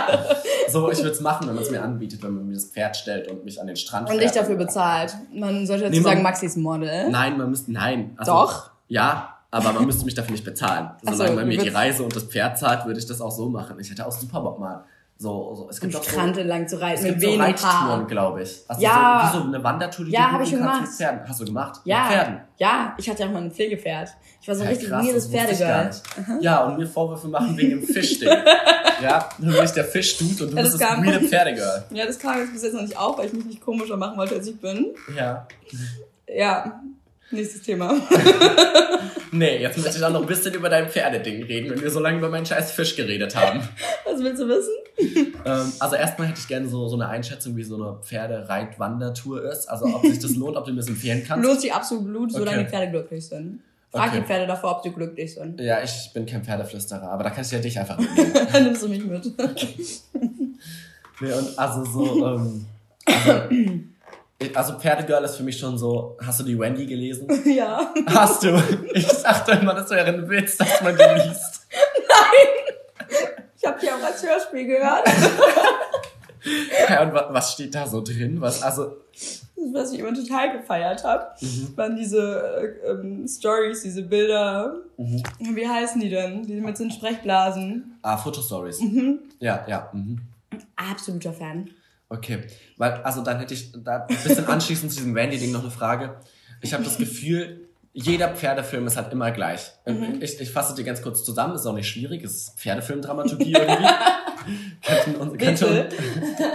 So, ich würde es machen, wenn man es mir anbietet, wenn man mir das Pferd stellt und mich an den Strand Und dich dafür bezahlt. Man sollte dazu Nee, sagen, Maxi ist Model. Nein, man müsste, nein. Also, Doch? Ja, aber man müsste mich dafür nicht bezahlen. Ach so, Solange man mir die Reise und das Pferd zahlt, würde ich das auch so machen. Ich hätte auch super Bock mal so, so es gibt auch so, Strand entlang zu reiten es mit gibt so Reittouren, glaube ich. Also Ja. so, wie so eine Wandertour, die Ja, du hab ich gemacht. mit Pferden. Hast du gemacht? Ja, Mit Pferden. ja, ich hatte ja auch mal ein Pflegepferd. Ich war so ein Ja, richtig krass, weirdes Pferdegirl. Ja, und mir Vorwürfe machen wegen dem Fischding. ja, du bist der Fischdude und du Ja, bist das das weirde Pferdegirl. Ja, das kam jetzt bis jetzt noch nicht auf, weil ich mich nicht komischer machen wollte, als ich bin. Ja. Ja, nächstes Thema. Nee, jetzt möchte ich auch noch ein bisschen über dein Pferdeding reden, wenn wir so lange über meinen scheiß Fisch geredet haben. Was willst du wissen? Ähm, also erstmal hätte ich gerne so, so eine Einschätzung, wie so eine Pferdereit-Wandertour ist. Also ob sich das lohnt, ob du mir das empfehlen kannst. Lohnt sich absolut Blut, solange Okay. die Pferde glücklich sind. Frag Okay. die Pferde davor, ob sie glücklich sind. Ja, ich bin kein Pferdeflüsterer, aber da kann ich ja dich einfach mitnehmen. Dann nimmst du mich mit. nee, und also so, ähm, also, also Pferdegirl ist für mich schon so, hast du die Wendy gelesen? ja. Hast du? Ich dachte immer, das wäre ein Witz, dass man die liest. Ich habe die auch als Hörspiel gehört. Ja, und wa- was steht da so drin? Was, also, was ich immer total gefeiert habe, Mhm. waren diese äh, ähm, Stories, diese Bilder. Mhm. Wie heißen die denn? Die mit den Sprechblasen. ah, Fotostories. Mhm. Ja, ja, mhm. Absoluter Fan. Okay, weil, also dann hätte ich da ein bisschen anschließend zu diesem Randy-Ding noch eine Frage. Ich habe das Gefühl, jeder Pferdefilm ist halt immer gleich. Mhm. Ich, ich fasse dir ganz kurz zusammen, ist auch nicht schwierig, es ist Pferdefilmdramaturgie irgendwie. könnte, uns- könnte,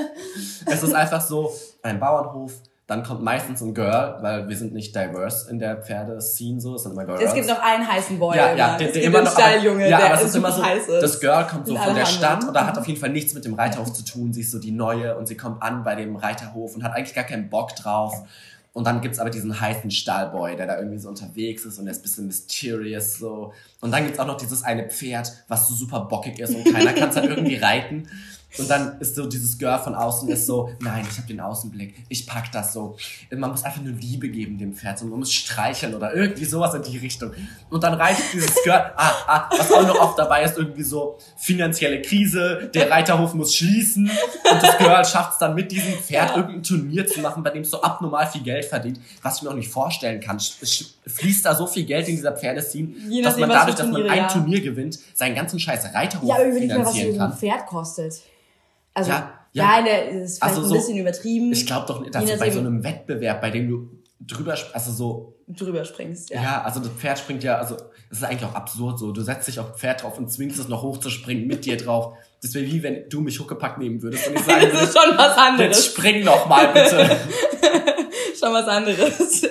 es ist einfach so, ein Bauernhof, dann kommt meistens ein Girl, weil wir sind nicht diverse in der Pferdescene so, es sind immer Girls. Es gibt noch einen heißen Boy. ja, ja, immer. der, der immer noch, Stalljunge, ja, der aber es ist immer so, super heiß ist. das Girl kommt so von der Stadt oder hat auf jeden Fall nichts mit dem Reiterhof zu tun. Sie ist so die Neue und sie kommt an bei dem Reiterhof und hat eigentlich gar keinen Bock drauf. Und dann gibt's aber diesen heißen Stallboy, der da irgendwie so unterwegs ist und der ist ein bisschen mysterious so. Und dann gibt's auch noch dieses eine Pferd, was so super bockig ist und keiner kann es halt irgendwie reiten. Und dann ist so dieses Girl von außen ist so, nein, ich habe den Außenblick, ich pack das so. Man muss einfach nur Liebe geben dem Pferd, so man muss streicheln oder irgendwie sowas in die Richtung. Und dann reitet dieses Girl, ah, ah, was auch noch oft dabei ist, irgendwie so finanzielle Krise, der Reiterhof muss schließen und das Girl schafft es dann mit diesem Pferd irgendein Turnier zu machen, bei dem es so abnormal viel Geld verdient, was ich mir auch nicht vorstellen kann. Es fließt da so viel Geld in dieser Pferdeszene, dass man was dadurch, dass man ein ja. Turnier gewinnt, seinen ganzen scheiß Reiterhof Ja, aber überleg mal, was so finanzieren ein kann. Pferd kostet. Also, Ja, ja, der ist vielleicht Also ein so- bisschen übertrieben. Ich glaube doch nicht, dass du bei so einem Wettbewerb, bei dem du drüber, also so, drüber springst. ja. Ja. also das Pferd springt ja, also das ist eigentlich auch absurd so. Du setzt dich auf ein Pferd drauf und zwingst es noch hochzuspringen mit dir drauf. Das wäre wie wenn du mich Huckepack nehmen würdest und ich sagen Das ist schon was jetzt anderes. spring noch mal bitte. Schon was anderes.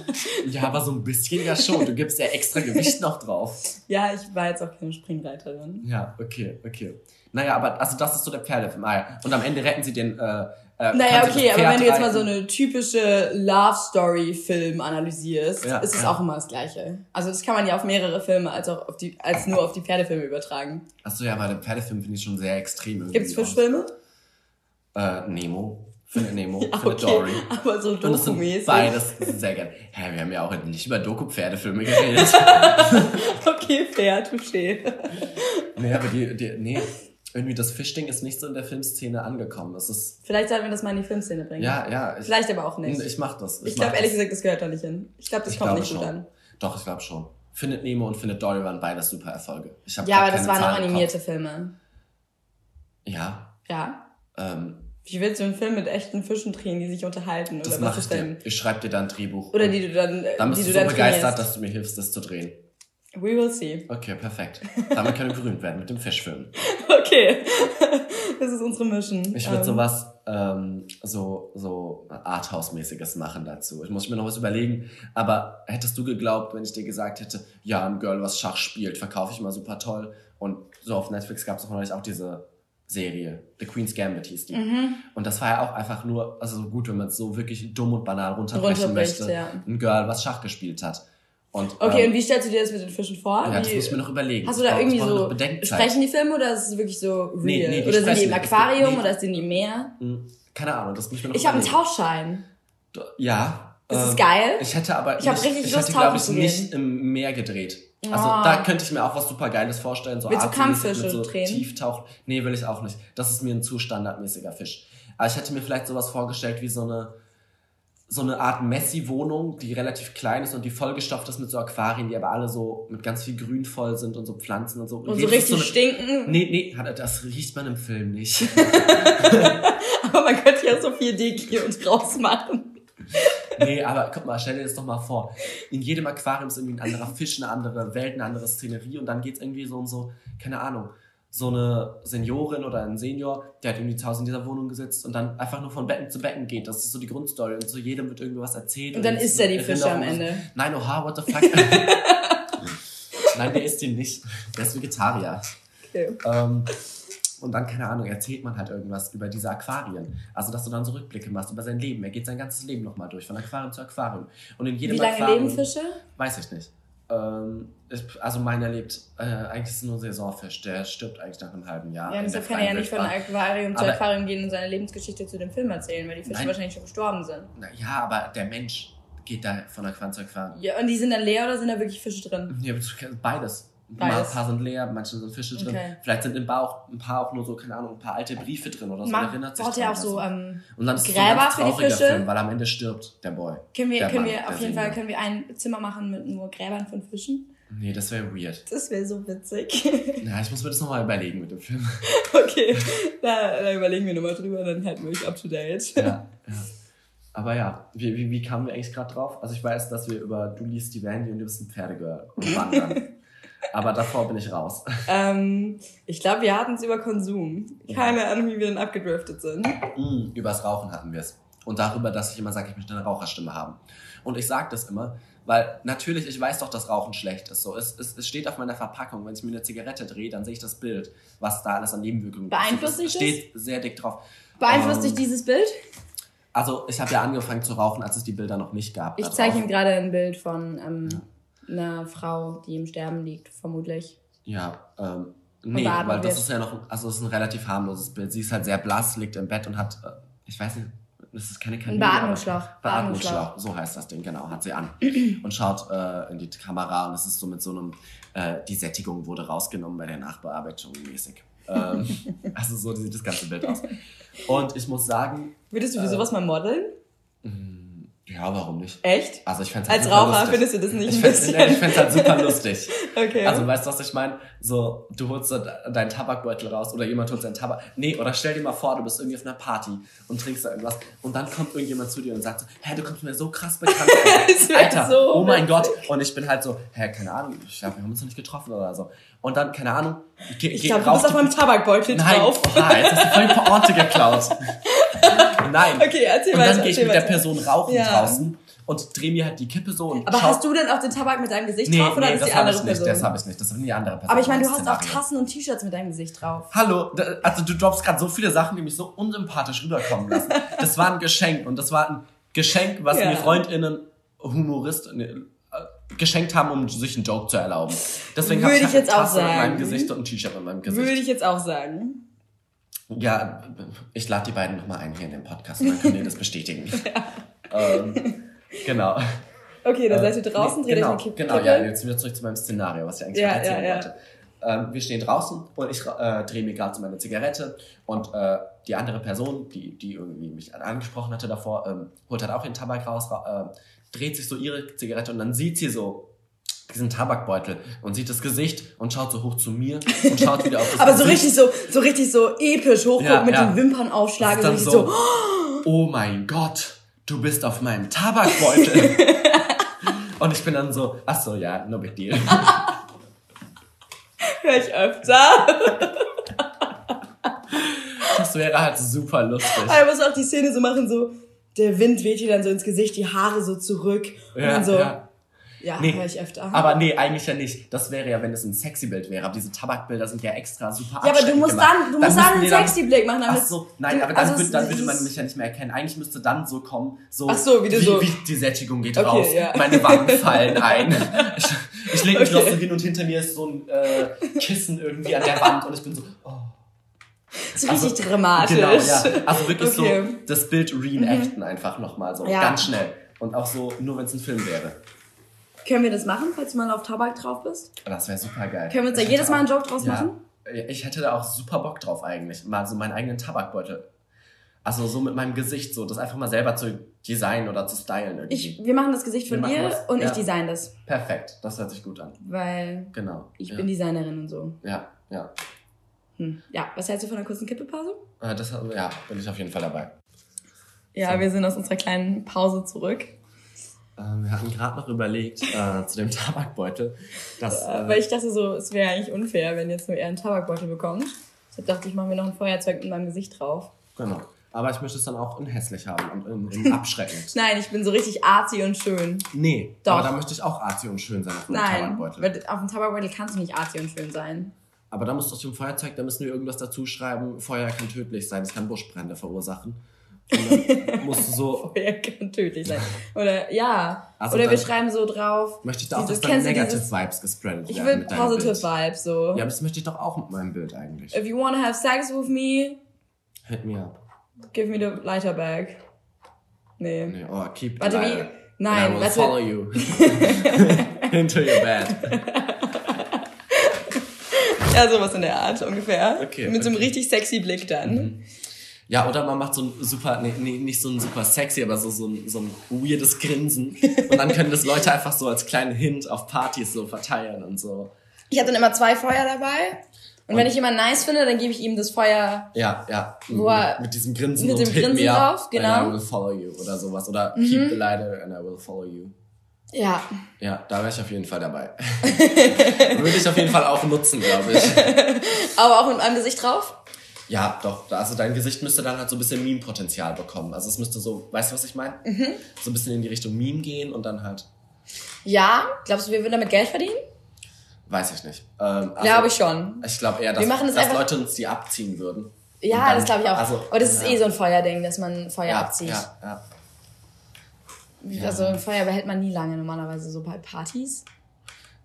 ja, aber so ein bisschen ja schon. Du gibst ja extra Gewicht noch drauf. ja, ich war jetzt auch keine Springreiterin. Ja, okay, okay. Naja, aber also das ist so der Pferdefilm. Ah, ja. Und am Ende retten sie den. Äh, äh, Naja, okay, aber wenn du jetzt mal so eine typische Love Story Film analysierst, Ja, ist es ja. auch immer das Gleiche. Also das kann man ja auf mehrere Filme als auch auf die, als nur auf die Pferdefilme übertragen. Achso, ja, aber der Pferdefilm finde ich schon sehr extrem. irgendwie Gibt's auch. Fischfilme? Äh, Nemo. Findet Nemo. Ja, findet okay, Dory. aber so es Doku-mäßig. beides sehr gern. Hä, wir haben ja auch nicht über Doku-Pferdefilme geredet. Okay, fair, touché. nee, aber die, die, nee, irgendwie das Fischding ist nicht so in der Filmszene angekommen. Es ist, Vielleicht sollten wir das mal in die Filmszene bringen. ja, ja. Ich, Vielleicht aber auch nicht. Ich mach das. Ich mach glaube ehrlich gesagt, das gehört da nicht hin. Ich glaube, das Ich kommt glaube nicht gut schon. an. Doch, ich glaube schon. Findet Nemo und Findet Dory waren beides super Erfolge. Ich hab Ja, aber das waren auch Zahlen animierte. Filme. Ja. Ja. Ähm, Wie willst du einen Film mit echten Fischen drehen, die sich unterhalten? das Oder mache was ich denn? dir. Ich schreibe dir dann ein Drehbuch. Oder die du dann, äh, dann bist die du du so begeistert, trainierst. dass du mir hilfst, das zu drehen. We will see. Okay, perfekt. Damit können wir berühmt werden mit dem Fischfilm. Okay. das ist unsere Mission. Ich würde Ähm, sowas ähm, so so Arthouse-mäßiges machen dazu. Ich muss mir noch was überlegen. Aber hättest du geglaubt, wenn ich dir gesagt hätte, ja, ein Girl, was Schach spielt, verkaufe ich mal super toll. Und so auf Netflix gab es auch neulich auch diese Serie, The Queen's Gambit hieß die. Mhm. Und das war ja auch einfach nur, also so gut, wenn man es so wirklich dumm und banal runterbrechen möchte. ja. Ein Girl, was Schach gespielt hat. Und, Okay, ähm, und wie stellst du dir das mit den Fischen vor? ja, das muss ich mir noch überlegen. hast du da brauch- ich irgendwie so, sprechen die Filme oder ist es wirklich so real? Nee, nee, die oder sind die im. Aquarium Nee. oder sind die im Meer? Hm, Keine Ahnung, das muss ich mir noch Ich habe einen überlegen. Tauchschein. Ja. Ist es ähm, geil? Ich hätte aber Ich nicht, richtig ich Lust, hätte, glaube ich, nicht im Meer gedreht. Also Oh. da könnte ich mir auch was super Geiles vorstellen. So Willst du Kampffische so drehen? Tieftauch. Nee, will ich auch nicht. Das ist mir ein zu standardmäßiger Fisch. Aber ich hätte mir vielleicht sowas vorgestellt wie so eine so eine Art Messi-Wohnung, die relativ klein ist und die vollgestopft ist mit so Aquarien, die aber alle so mit ganz viel Grün voll sind und so Pflanzen und so. Und so richtig so eine- stinken. Nee, nee, das riecht man im Film nicht. Aber man könnte ja so viel Deki und draus machen. Nee, aber guck mal, stell dir das doch mal vor. In jedem Aquarium ist irgendwie ein anderer Fisch, eine andere Welt, eine andere Szenerie und dann geht's irgendwie so um so, keine Ahnung, so eine Seniorin oder ein Senior, der hat irgendwie zu Hause in dieser Wohnung gesitzt und dann einfach nur von Becken zu Becken geht. Das ist so die Grundstory und zu jedem wird irgendwie was erzählt. Und dann es isst er die Fische am. Ende. Nein, oha, what the fuck. Nein, der isst ihn nicht. Der ist Vegetarier. Okay. Ähm, und dann, keine Ahnung, erzählt man halt irgendwas über diese Aquarien. Also, dass du dann so Rückblicke machst über sein Leben. Er geht sein ganzes Leben nochmal durch, von Aquarium zu Aquarium. Und in jedem Wie lange Aquarium, leben Fische? Weiß ich nicht. Ähm, ich, also meiner lebt, äh, eigentlich ist es nur Saisonfisch. Der stirbt eigentlich nach einem halben Jahr. Ja, deshalb kann er ja nicht von. Aquarium zu Aber- Aquarium gehen und seine Lebensgeschichte zu dem Film erzählen, weil die Fische Nein. wahrscheinlich schon gestorben sind. Na, Ja, aber der Mensch geht da von Aquarium zu Aquarium. Ja, und die sind dann leer oder sind da wirklich Fische drin? Ja, beides. Ein Beides. paar sind leer, manche sind Fische drin. Okay. Vielleicht sind im Bauch ein paar auch nur so, keine Ahnung, ein paar alte Briefe drin oder so. Man erinnert sich baut ja auch so, ähm, Und dann ist es Gräber so ein für die Fische? Film, weil am Ende stirbt der Boy. können wir, können Mann, wir auf jeden. Fall können wir ein Zimmer machen mit nur Gräbern von Fischen? Nee, das wäre weird. Das wäre so witzig. Ja, ich muss mir das nochmal überlegen mit dem Film. okay, da, da überlegen wir nochmal drüber, dann halten wir euch up to date. ja, ja. Aber ja, wie, wie, wie kamen wir eigentlich gerade drauf? Also ich weiß, dass wir über Du liest die Vandy und du bist ein Pferdegirl und wandern. Aber davor bin ich raus. Ähm, ich glaube, wir hatten es über Konsum. Keine Ahnung, wie wir dann abgedriftet sind. Mm, übers Rauchen hatten wir es. Und darüber, dass ich immer sage, ich möchte eine Raucherstimme haben. Und ich sage das immer, weil natürlich, ich weiß doch, dass Rauchen schlecht ist. So, es, es, es steht auf meiner Verpackung. Wenn ich mir eine Zigarette drehe, dann sehe ich das Bild, was da alles an Nebenwirkungen Beeinflusst dich Es das? steht sehr dick drauf. Beeinflusst Ähm, dich dieses Bild? Also, ich habe ja angefangen zu rauchen, als es die Bilder noch nicht gab. Ich da zeige ihm gerade ein Bild von ähm, einer Frau, die im Sterben liegt, vermutlich. Ja, ähm, nee, weil das ist ja noch, also es ist ein relativ harmloses Bild. Sie ist halt sehr blass, liegt im Bett und hat, äh, ich weiß nicht, das ist keine Kanüle. Beatmungsschlauch. aber- Beatmungsschlauch, so heißt das Ding, genau, hat sie an. und schaut äh, in die Kamera und es ist so mit so einem, äh, die Sättigung wurde rausgenommen bei der Nachbearbeitung mäßig. ähm, also so sieht das ganze Bild aus. Und ich muss sagen, Würdest du für Äh. sowas mal modeln? Ja, warum nicht? Echt? Also ich fänd's halt Als Raucher lustig. findest du das nicht ich ein bisschen? nee, ich fänd's halt super lustig. Okay. Also weißt du, was ich meine? So, du holst so de- deinen Tabakbeutel raus oder jemand holt seinen Tabak. Nee, oder stell dir mal vor, du bist irgendwie auf einer Party und trinkst da irgendwas und dann kommt irgendjemand zu dir und sagt so, hä, du kommst mir so krass bekannt vor. Alter, so oh mein. Gott. Und ich bin halt so, hä, keine Ahnung, ich glaub, wir haben uns noch nicht getroffen oder so. Und dann, keine Ahnung, geh, ich geh glaube, du rauf bist auf meinem Tabakbeutel Nein, drauf. oha, jetzt hast du voll die Pointe geklaut. Nein. Okay, erzähl und dann gehe ich mit der. Person rauchen Ja. draußen und drehe mir halt die Kippe so und Aber schau- hast du denn auch den Tabak mit deinem Gesicht Nee, drauf oder nee, ist das die habe andere ich nicht, Person? das habe ich nicht. Das ist die andere Person. Aber ich meine, du hast auch. Tassen und T-Shirts mit deinem Gesicht drauf. Hallo, also du droppst gerade so viele Sachen, die mich so unsympathisch rüberkommen lassen. Das war ein Geschenk und das war ein Geschenk, was Ja. mir FreundInnen, Humorist, ne, äh, geschenkt haben, um sich einen Joke zu erlauben. Deswegen habe Würde ich, ich halt jetzt eine auch Tasse in meinem sagen. Gesicht und ein T-Shirt in meinem Gesicht. Würde ich jetzt auch sagen. Ja, ich lade die beiden nochmal ein hier in den Podcast und dann können die das bestätigen. ähm, genau. Okay, dann Äh, seid ihr draußen, nee, dreht genau, euch eine. Genau, ja, jetzt wieder zurück zu meinem Szenario, was ich eigentlich Ja, erzählen ja, ja. wollte. Ähm, wir stehen draußen und ich äh, drehe mir gerade so meine Zigarette und äh, die andere Person, die, die irgendwie mich angesprochen hatte davor, ähm, holt halt auch ihren Tabak raus, ra äh, dreht sich so ihre Zigarette und dann sieht sie so diesen Tabakbeutel und sieht das Gesicht und schaut so hoch zu mir und schaut wieder auf das Aber so Gesicht. richtig so, so richtig so episch hochgucken Ja, mit ja. den Wimpern aufschlagen. Das So so, so, oh mein Gott, du bist auf meinem Tabakbeutel. und ich bin dann so, ach so, ja, no big deal. höre ich öfter. Das wäre halt super lustig. Aber er muss auch die Szene so machen, so, der Wind weht dir dann so ins Gesicht, die Haare so zurück. Und dann so, ja, ja. höre ich öfter. Aber nee, eigentlich ja nicht. Das wäre ja, wenn es ein sexy Bild wäre. Aber diese Tabakbilder sind ja extra super ja, aber du musst gemacht. dann, du musst dann einen dann- sexy Blick machen, damit. Ach so, nein, du- aber dann, also würde, dann würde man mich ja nicht mehr erkennen. Eigentlich müsste dann so kommen, so, Ach so, wie wie, so- wie die Sättigung geht Okay, raus, ja. meine Wangen fallen ein. Ich, ich lege mich noch Okay. so hin und hinter mir ist so ein äh, Kissen irgendwie an der Wand und ich bin so, oh. so richtig dramatisch. Genau, ja. Also wirklich Okay. Mhm. so das Bild reenacten einfach nochmal so, Ja. ganz schnell. Und auch so, nur wenn es ein Film wäre. Können wir das machen, falls du mal auf Tabak drauf bist? Das wäre super geil. Können wir uns da jedes Mal einen Joke draus ja, machen? Ich hätte da auch super Bock drauf eigentlich. Mal so meinen eigenen Tabakbeutel. Also so mit meinem Gesicht so, das einfach mal selber zu designen oder zu stylen irgendwie. Ich, wir machen das Gesicht von dir das, und ja. ich design das. Perfekt, das hört sich gut an. Weil Genau. ich ja. bin Designerin und so. Ja, ja. Hm. Ja, was hältst du von einer kurzen Kippepause? Äh, Das, ja, bin ich auf jeden Fall dabei. Ja, wir sind aus unserer kleinen Pause zurück. Ähm, wir hatten gerade noch überlegt, äh, zu dem Tabakbeutel, dass... Äh, weil ich dachte so, es wäre eigentlich unfair, wenn jetzt nur er einen Tabakwbeutel bekommt. Deshalb dachte ich, machen wir noch ein Feuerzeug mit meinem Gesicht drauf. genau. Aber ich möchte es dann auch in hässlich haben und in, in abschreckend. Nein, ich bin so richtig arzi und schön. Nee, Doch. aber da möchte ich auch arzi und schön sein auf Nein, Tabakbeutel. weil auf dem Tabakwbeutel kannst du nicht arzi und schön sein. Aber da muss doch zum Feuerzeug, da müssen wir irgendwas dazu schreiben. Feuer kann tödlich sein, es kann Buschbrände verursachen. Und dann musst du so, Feuer kann tödlich sein. Oder ja. Also Oder wir schreiben so drauf. möchte ich da auch, dass dann Negative dieses- Vibes gespreadet Ich werden will mit deinem positive. Vibes so. Ja, aber das möchte ich doch auch mit meinem Bild eigentlich. If you wanna have sex with me, Hit me up. give me the lighter bag. Nee. Nee, oh, keep Warte, the wie? lighter. Nein, And I will follow you. Into your bed. Ja, sowas in der Art ungefähr. Okay, Mit so einem okay. richtig sexy Blick dann. Ja, oder man macht so ein super, nee, nee, nicht so ein super sexy, aber so, so, ein, so ein weirdes Grinsen. Und dann können das Leute einfach so als kleinen Hint auf Partys so verteilen und so. Ich habe dann immer zwei Feuer dabei. Und, Und- wenn ich jemanden nice finde, dann gebe ich ihm das Feuer. Ja, ja. Wo er- mit, diesem Grinsen mit dem Grinsen drauf, genau. Mhm. And I will follow you oder sowas. Oder keep the lighter and I will follow you. Ja. Ja, da wäre ich auf jeden Fall dabei. Würde ich auf jeden Fall auch nutzen, glaube ich. Aber auch mit meinem Gesicht drauf? Ja, doch. Also dein Gesicht müsste dann halt so ein bisschen Meme-Potenzial bekommen. Also es müsste so, weißt du, was ich meine? Mhm. So ein bisschen in die Richtung Meme gehen und dann halt, Ja. Glaubst du, wir würden damit Geld verdienen? weiß ich nicht. Ähm, also, Glaube ich schon. Ich glaube eher, dass, Wir machen das dass Leute uns die abziehen würden. Ja, dann- das glaube ich auch. Also, Aber das ist ja, eh so ein Feuerding, dass man Feuer ja, abzieht. Ja, ja. Also ein Feuer behält man nie lange normalerweise so bei Partys.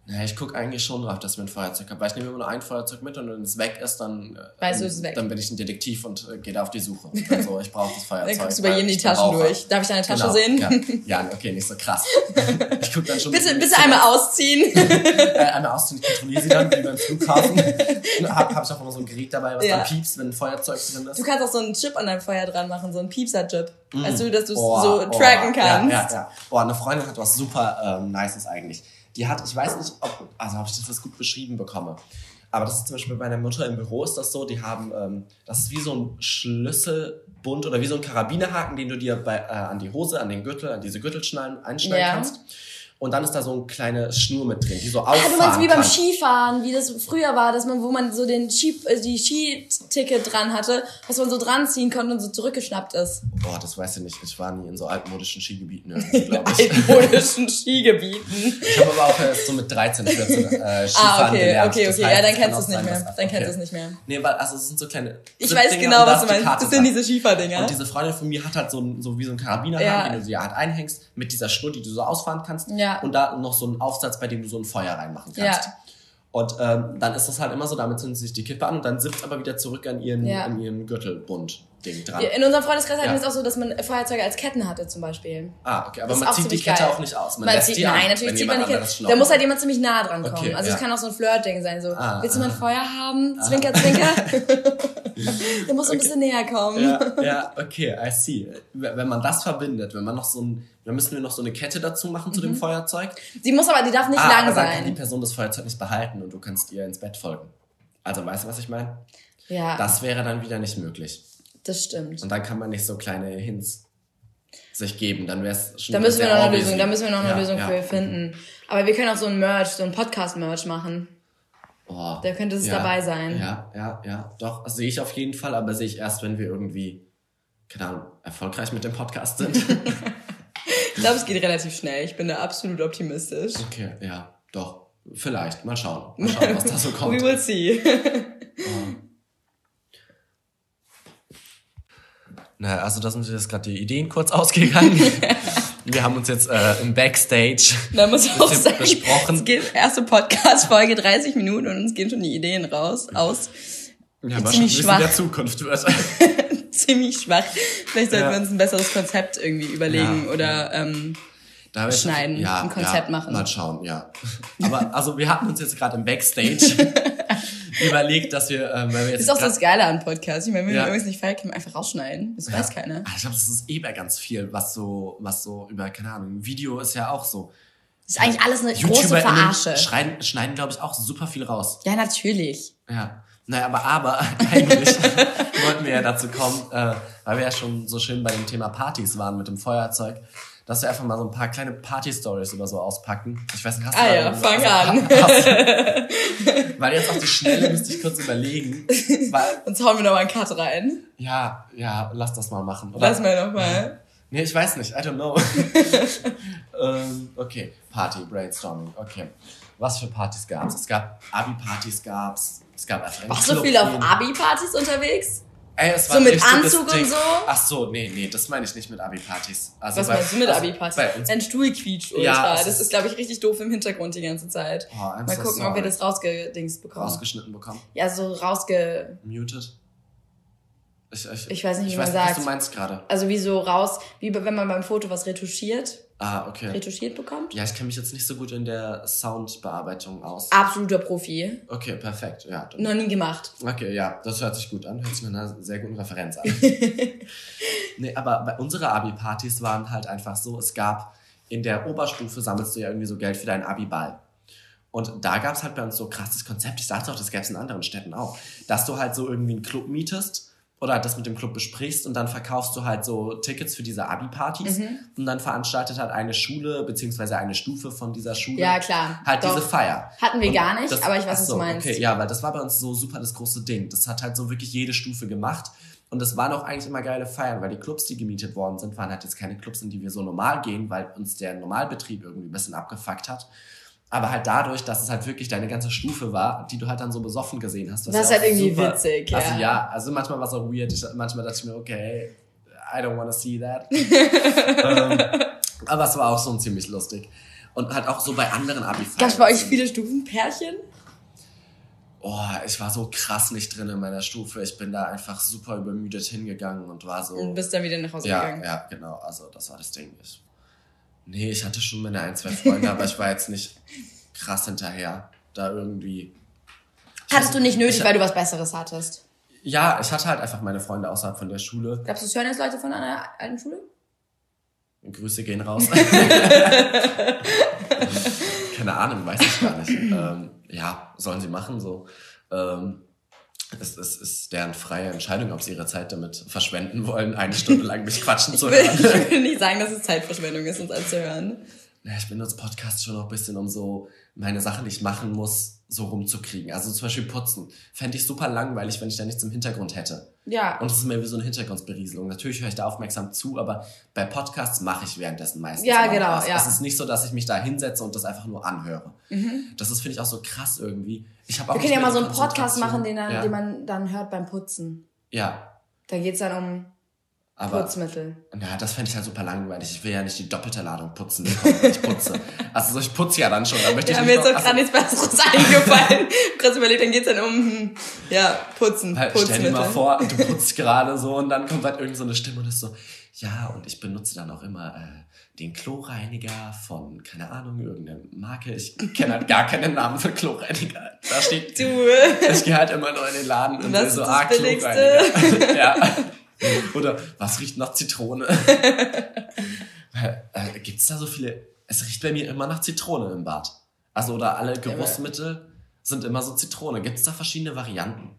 Ja, ich gucke eigentlich schon drauf, dass wir ein Feuerzeug haben. Weil ich nehme immer nur ein Feuerzeug mit und wenn es weg ist, dann, äh, Weißt du, es ist weg. dann bin ich ein Detektiv und äh, gehe da auf die Suche. Und dann so, ich brauche das Feuerzeug. Dann guckst du bei jedem die ich Taschen durch. Darf ich deine Tasche Genau, sehen? Ja. ja, okay, nicht so krass. Ich guck dann schon. Bitte, bitte einmal ausziehen. Äh, einmal ausziehen, ich kontrolliere sie dann, wie beim Flughafen. hab, hab ich auch immer so ein Gerät dabei, was Ja. dann piepst, wenn ein Feuerzeug drin ist. Du kannst auch so einen Chip an deinem Feuer dran machen, so einen Piepser-Chip. Weißt du, dass du es Oh, so oh, tracken kannst. Ja, ja, ja. Oh, eine Freundin hat was super ähm, Nices eigentlich. Die hat, ich weiß nicht, ob, also ob ich das jetzt gut beschrieben bekomme. Aber das ist zum Beispiel bei meiner Mutter im Büro ist das so, die haben, ähm, das ist wie so ein Schlüsselbund oder wie so ein Karabinerhaken, den du dir bei, äh, an die Hose, an den Gürtel, an diese Gürtelschnallen einschneiden Ja. kannst. Und dann ist da so eine kleine Schnur mit drin, die so Ah, auffahren du meinst wie beim kann. Skifahren, wie das früher war, dass man, wo man so den Ski, äh, die Skiticket dran hatte, was man so dran ziehen konnte und so zurückgeschnappt ist. Boah, das weiß ich nicht. Ich war nie in so altmodischen Skigebieten, glaube ich. Altmodischen Skigebieten. Ich habe aber auch erst so mit 13, 14 äh, Skifahren Ah, okay, gelernt. okay, Das okay. heißt, Ja, dann kennst du es nicht mehr. dass- Dann kennst du okay. es nicht mehr. Nee, weil, also es sind so kleine Ich weiß genau, was du meinst. Das sind diese Skifahrdinger. Und diese Freundin von mir hat halt so, so wie so ein Karabiner, Ja. den du sie halt einhängst, mit dieser Schnur, die du so ausfahren kannst. Ja. Und da noch so einen Aufsatz, bei dem du so ein Feuer reinmachen kannst. Ja. Und ähm, dann ist das halt immer so, damit zünden sie sich die Kippe an und dann sitzt aber wieder zurück an ihren, Ja. an ihrem Gürtelbund-Ding dran. In unserem Freundeskreis hatten wir es auch so, dass man Feuerzeuge als Ketten hatte zum Beispiel. Ah, okay, aber Das man zieht die Kette geil. auch nicht aus. Man, Man lässt zieht, die an, nein, wenn natürlich zieht man die Kette. Da muss halt jemand ziemlich nah dran kommen. Okay, also es kann auch so ein Flirt-Ding sein, so, Ah, willst du mein aha. Feuer haben? Zwinker, zwinker. Der muss so ein bisschen näher kommen. Ja, ja, okay, I see. Wenn man das verbindet, wenn man noch so ein, dann müssen wir noch so eine Kette dazu machen zu dem Feuerzeug. Die muss aber, die darf nicht ah, Mhm. lang aber dann kann die sein. Person das Feuerzeug nicht behalten und du kannst ihr ins Bett folgen. Also weißt du, was ich meine? Ja, Das wäre dann wieder nicht möglich. Stimmt. Und dann kann man nicht so kleine Hints sich geben. Dann wäre es schon Da müssen wir noch eine. Lösung, da müssen wir noch eine Ja, Lösung ja. für finden. Aber wir können auch so ein Merch, so ein Podcast-Merch machen. Oh, Da könnte es ja, dabei sein. Ja, ja, ja. Doch, sehe ich auf jeden Fall, aber sehe ich erst, wenn wir irgendwie, keine Ahnung, erfolgreich mit dem Podcast sind. Ich glaube, es geht relativ schnell. Ich bin da absolut optimistisch. okay, ja, doch. Vielleicht. Mal schauen. Mal schauen, was da so kommt. We will see. Naja, also da sind jetzt gerade die Ideen kurz ausgegangen. wir haben uns jetzt äh, im Backstage Da muss ich auch sagen, besprochen. es geht erste Podcast-Folge 30 Minuten und uns gehen schon die Ideen raus, aus. ja, ziemlich schwach. der Zukunft wird. Ziemlich schwach. Vielleicht sollten Ja. wir uns ein besseres Konzept irgendwie überlegen Ja. oder ähm, Schneiden, ein Konzept ja, machen. Mal schauen, ja. Aber also wir hatten uns jetzt gerade im Backstage überlegt, dass wir, ähm, weil wir jetzt ist auch grad- das Geile an Podcasts. Ich meine, wenn Ja. wir irgendwas nicht feiern, können wir einfach rausschneiden. Das weiß keiner. Ah, Ich glaube, das ist eh bei ganz viel, was so, was so über, keine Ahnung, Video ist ja auch so. Das ist eigentlich alles eine große Verarsche. schneiden, schneiden glaube ich, auch super viel raus. Ja, natürlich. Ja. Naja, aber, aber eigentlich wollten wir ja dazu kommen, äh, weil wir ja schon so schön bei dem Thema Partys waren mit dem Feuerzeug, dass wir einfach mal so ein paar kleine Party-Stories oder so auspacken. Ich weiß nicht, hast du Ah ja, fang Also, an. Weil jetzt auf die Schnelle müsste ich kurz überlegen. Weil, Sonst hauen wir noch mal einen Cut rein. ja, ja, lass das mal machen. Oder? Lass mal noch mal. Nee, ich weiß nicht, I don't know. ähm, okay, Party, Brainstorming, okay. Was für Partys gab's? Es gab Abi-Partys gab's, es gab einfach Warst du viel auf Abi-Partys unterwegs? Ey, es So war ein mit Anzug und Ding. so? Ach so, nee, nee, das meine ich nicht mit Abi-Partys. Also Was bei- meinst du mit also Abi-Partys? Ein Stuhl quietscht ultra. Ja, es das ist- ist, glaube ich, richtig doof im Hintergrund die ganze Zeit. Oh, Mal so gucken, ob wir sorry. das rausgedingst bekommen. rausgeschnitten bekommen. ja, so rausge... Muted. Ich, ich, Ich weiß nicht, wie ich man weiß nicht, was sagt. du meinst gerade. Also wie so raus, wie wenn man beim Foto was retuschiert, Ah, okay. retuschiert bekommt. Ja, ich kenne mich jetzt nicht so gut in der Soundbearbeitung aus. Absoluter Profi. Okay, perfekt. Ja, dann Noch nie gemacht. Okay, ja, das hört sich gut an. Hört sich nach einer sehr guten Referenz an. nee, aber bei unsere Abi-Partys waren halt einfach so, es gab in der Oberstufe sammelst du ja irgendwie so Geld für deinen Abi-Ball. Und da gab es halt bei uns so krasses Konzept. Ich dachte auch, das gäbe es in anderen Städten auch. Dass du halt so irgendwie einen Club mietest oder das mit dem Club besprichst und dann verkaufst du halt so Tickets für diese Abi-Partys Mhm. und dann veranstaltet halt eine Schule beziehungsweise eine Stufe von dieser Schule Ja, klar. halt Doch. diese Feier. Hatten wir Und gar nicht, aber ich weiß, was ach du meinst. Okay, ja, weil das war bei uns so super das große Ding. Das hat halt so wirklich jede Stufe gemacht. Und das waren auch eigentlich immer geile Feiern, weil die Clubs, die gemietet worden sind, waren halt jetzt keine Clubs, in die wir so normal gehen, weil uns der Normalbetrieb irgendwie ein bisschen abgefuckt hat. Aber halt dadurch, dass es halt wirklich deine ganze Stufe war, die du halt dann so besoffen gesehen hast. Das ist ja halt auch irgendwie witzig, Also ja. ja, also manchmal war es auch weird. Ich, manchmal dachte ich mir, okay, I don't wanna see that. ähm, aber es war auch schon ziemlich lustig. Und halt auch so bei anderen Abi-Feiern. Gab es bei euch viele Stufenpärchen? Oh, ich war so krass nicht drin in meiner Stufe. Ich bin da einfach super übermüdet hingegangen und war so. Und bist dann wieder nach Hause ja, gegangen. ja, genau. Also das war das Ding. Ich, nee, ich hatte schon meine ein, zwei Freunde, aber ich war jetzt nicht krass hinterher. Da irgendwie. Hattest du nicht nötig, Ich- weil du was Besseres hattest? Ja, ich hatte halt einfach meine Freunde außerhalb von der Schule. Gab's das hören jetzt Leute von einer alten Schule? Grüße gehen raus. Keine Ahnung, weiß ich gar nicht. Ähm, ja, sollen sie machen so. Ähm, es, es ist deren freie Entscheidung, ob sie ihre Zeit damit verschwenden wollen, eine Stunde lang mich quatschen zu Ich will, hören. ich will nicht sagen, dass es Zeitverschwendung ist, uns anzuhören. Ja, ich benutze Podcast schon noch ein bisschen, um so meine Sachen, die ich machen muss, so rumzukriegen. Also zum Beispiel putzen. Fände ich super langweilig, wenn ich da nichts im Hintergrund hätte. Ja. Und es ist mehr wie so eine Hintergrundberieselung. Natürlich höre ich da aufmerksam zu, aber bei Podcasts mache ich währenddessen meistens. Ja, genau, ja. Es ist nicht so, dass ich mich da hinsetze und das einfach nur anhöre. Mhm. Das ist, finde ich, auch so krass irgendwie. Ich habe auch Wir können ja mal so einen Podcast machen, den, dann, ja. den man dann hört beim Putzen. Ja. Da geht's dann um Aber, Putzmittel. Na, das fände ich halt super langweilig. Ich will ja nicht die doppelte Ladung putzen, ich putze. Also so, ich putze ja dann schon. Dann möchte ich Ja, nicht mir ist noch- auch gerade nichts Besseres eingefallen. Kurz überlegt, dann geht's dann um, hm, ja, Putzen, Halt, stell dir mal vor, du putzt gerade so und dann kommt halt irgend so eine Stimme und ist so, ja, und ich benutze dann auch immer äh, den Kloreiniger von, keine Ahnung, irgendeiner Marke. Ich kenne halt gar keinen Namen für Kloreiniger. Da steht, Du, ich gehe halt immer nur in den Laden und will so, ah? Kloreiniger. ja. Oder, was riecht nach Zitrone? äh, gibt's da so viele, es riecht bei mir immer nach Zitrone im Bad. Also, oder alle Geruchsmittel sind immer so Zitrone. Gibt's da verschiedene Varianten?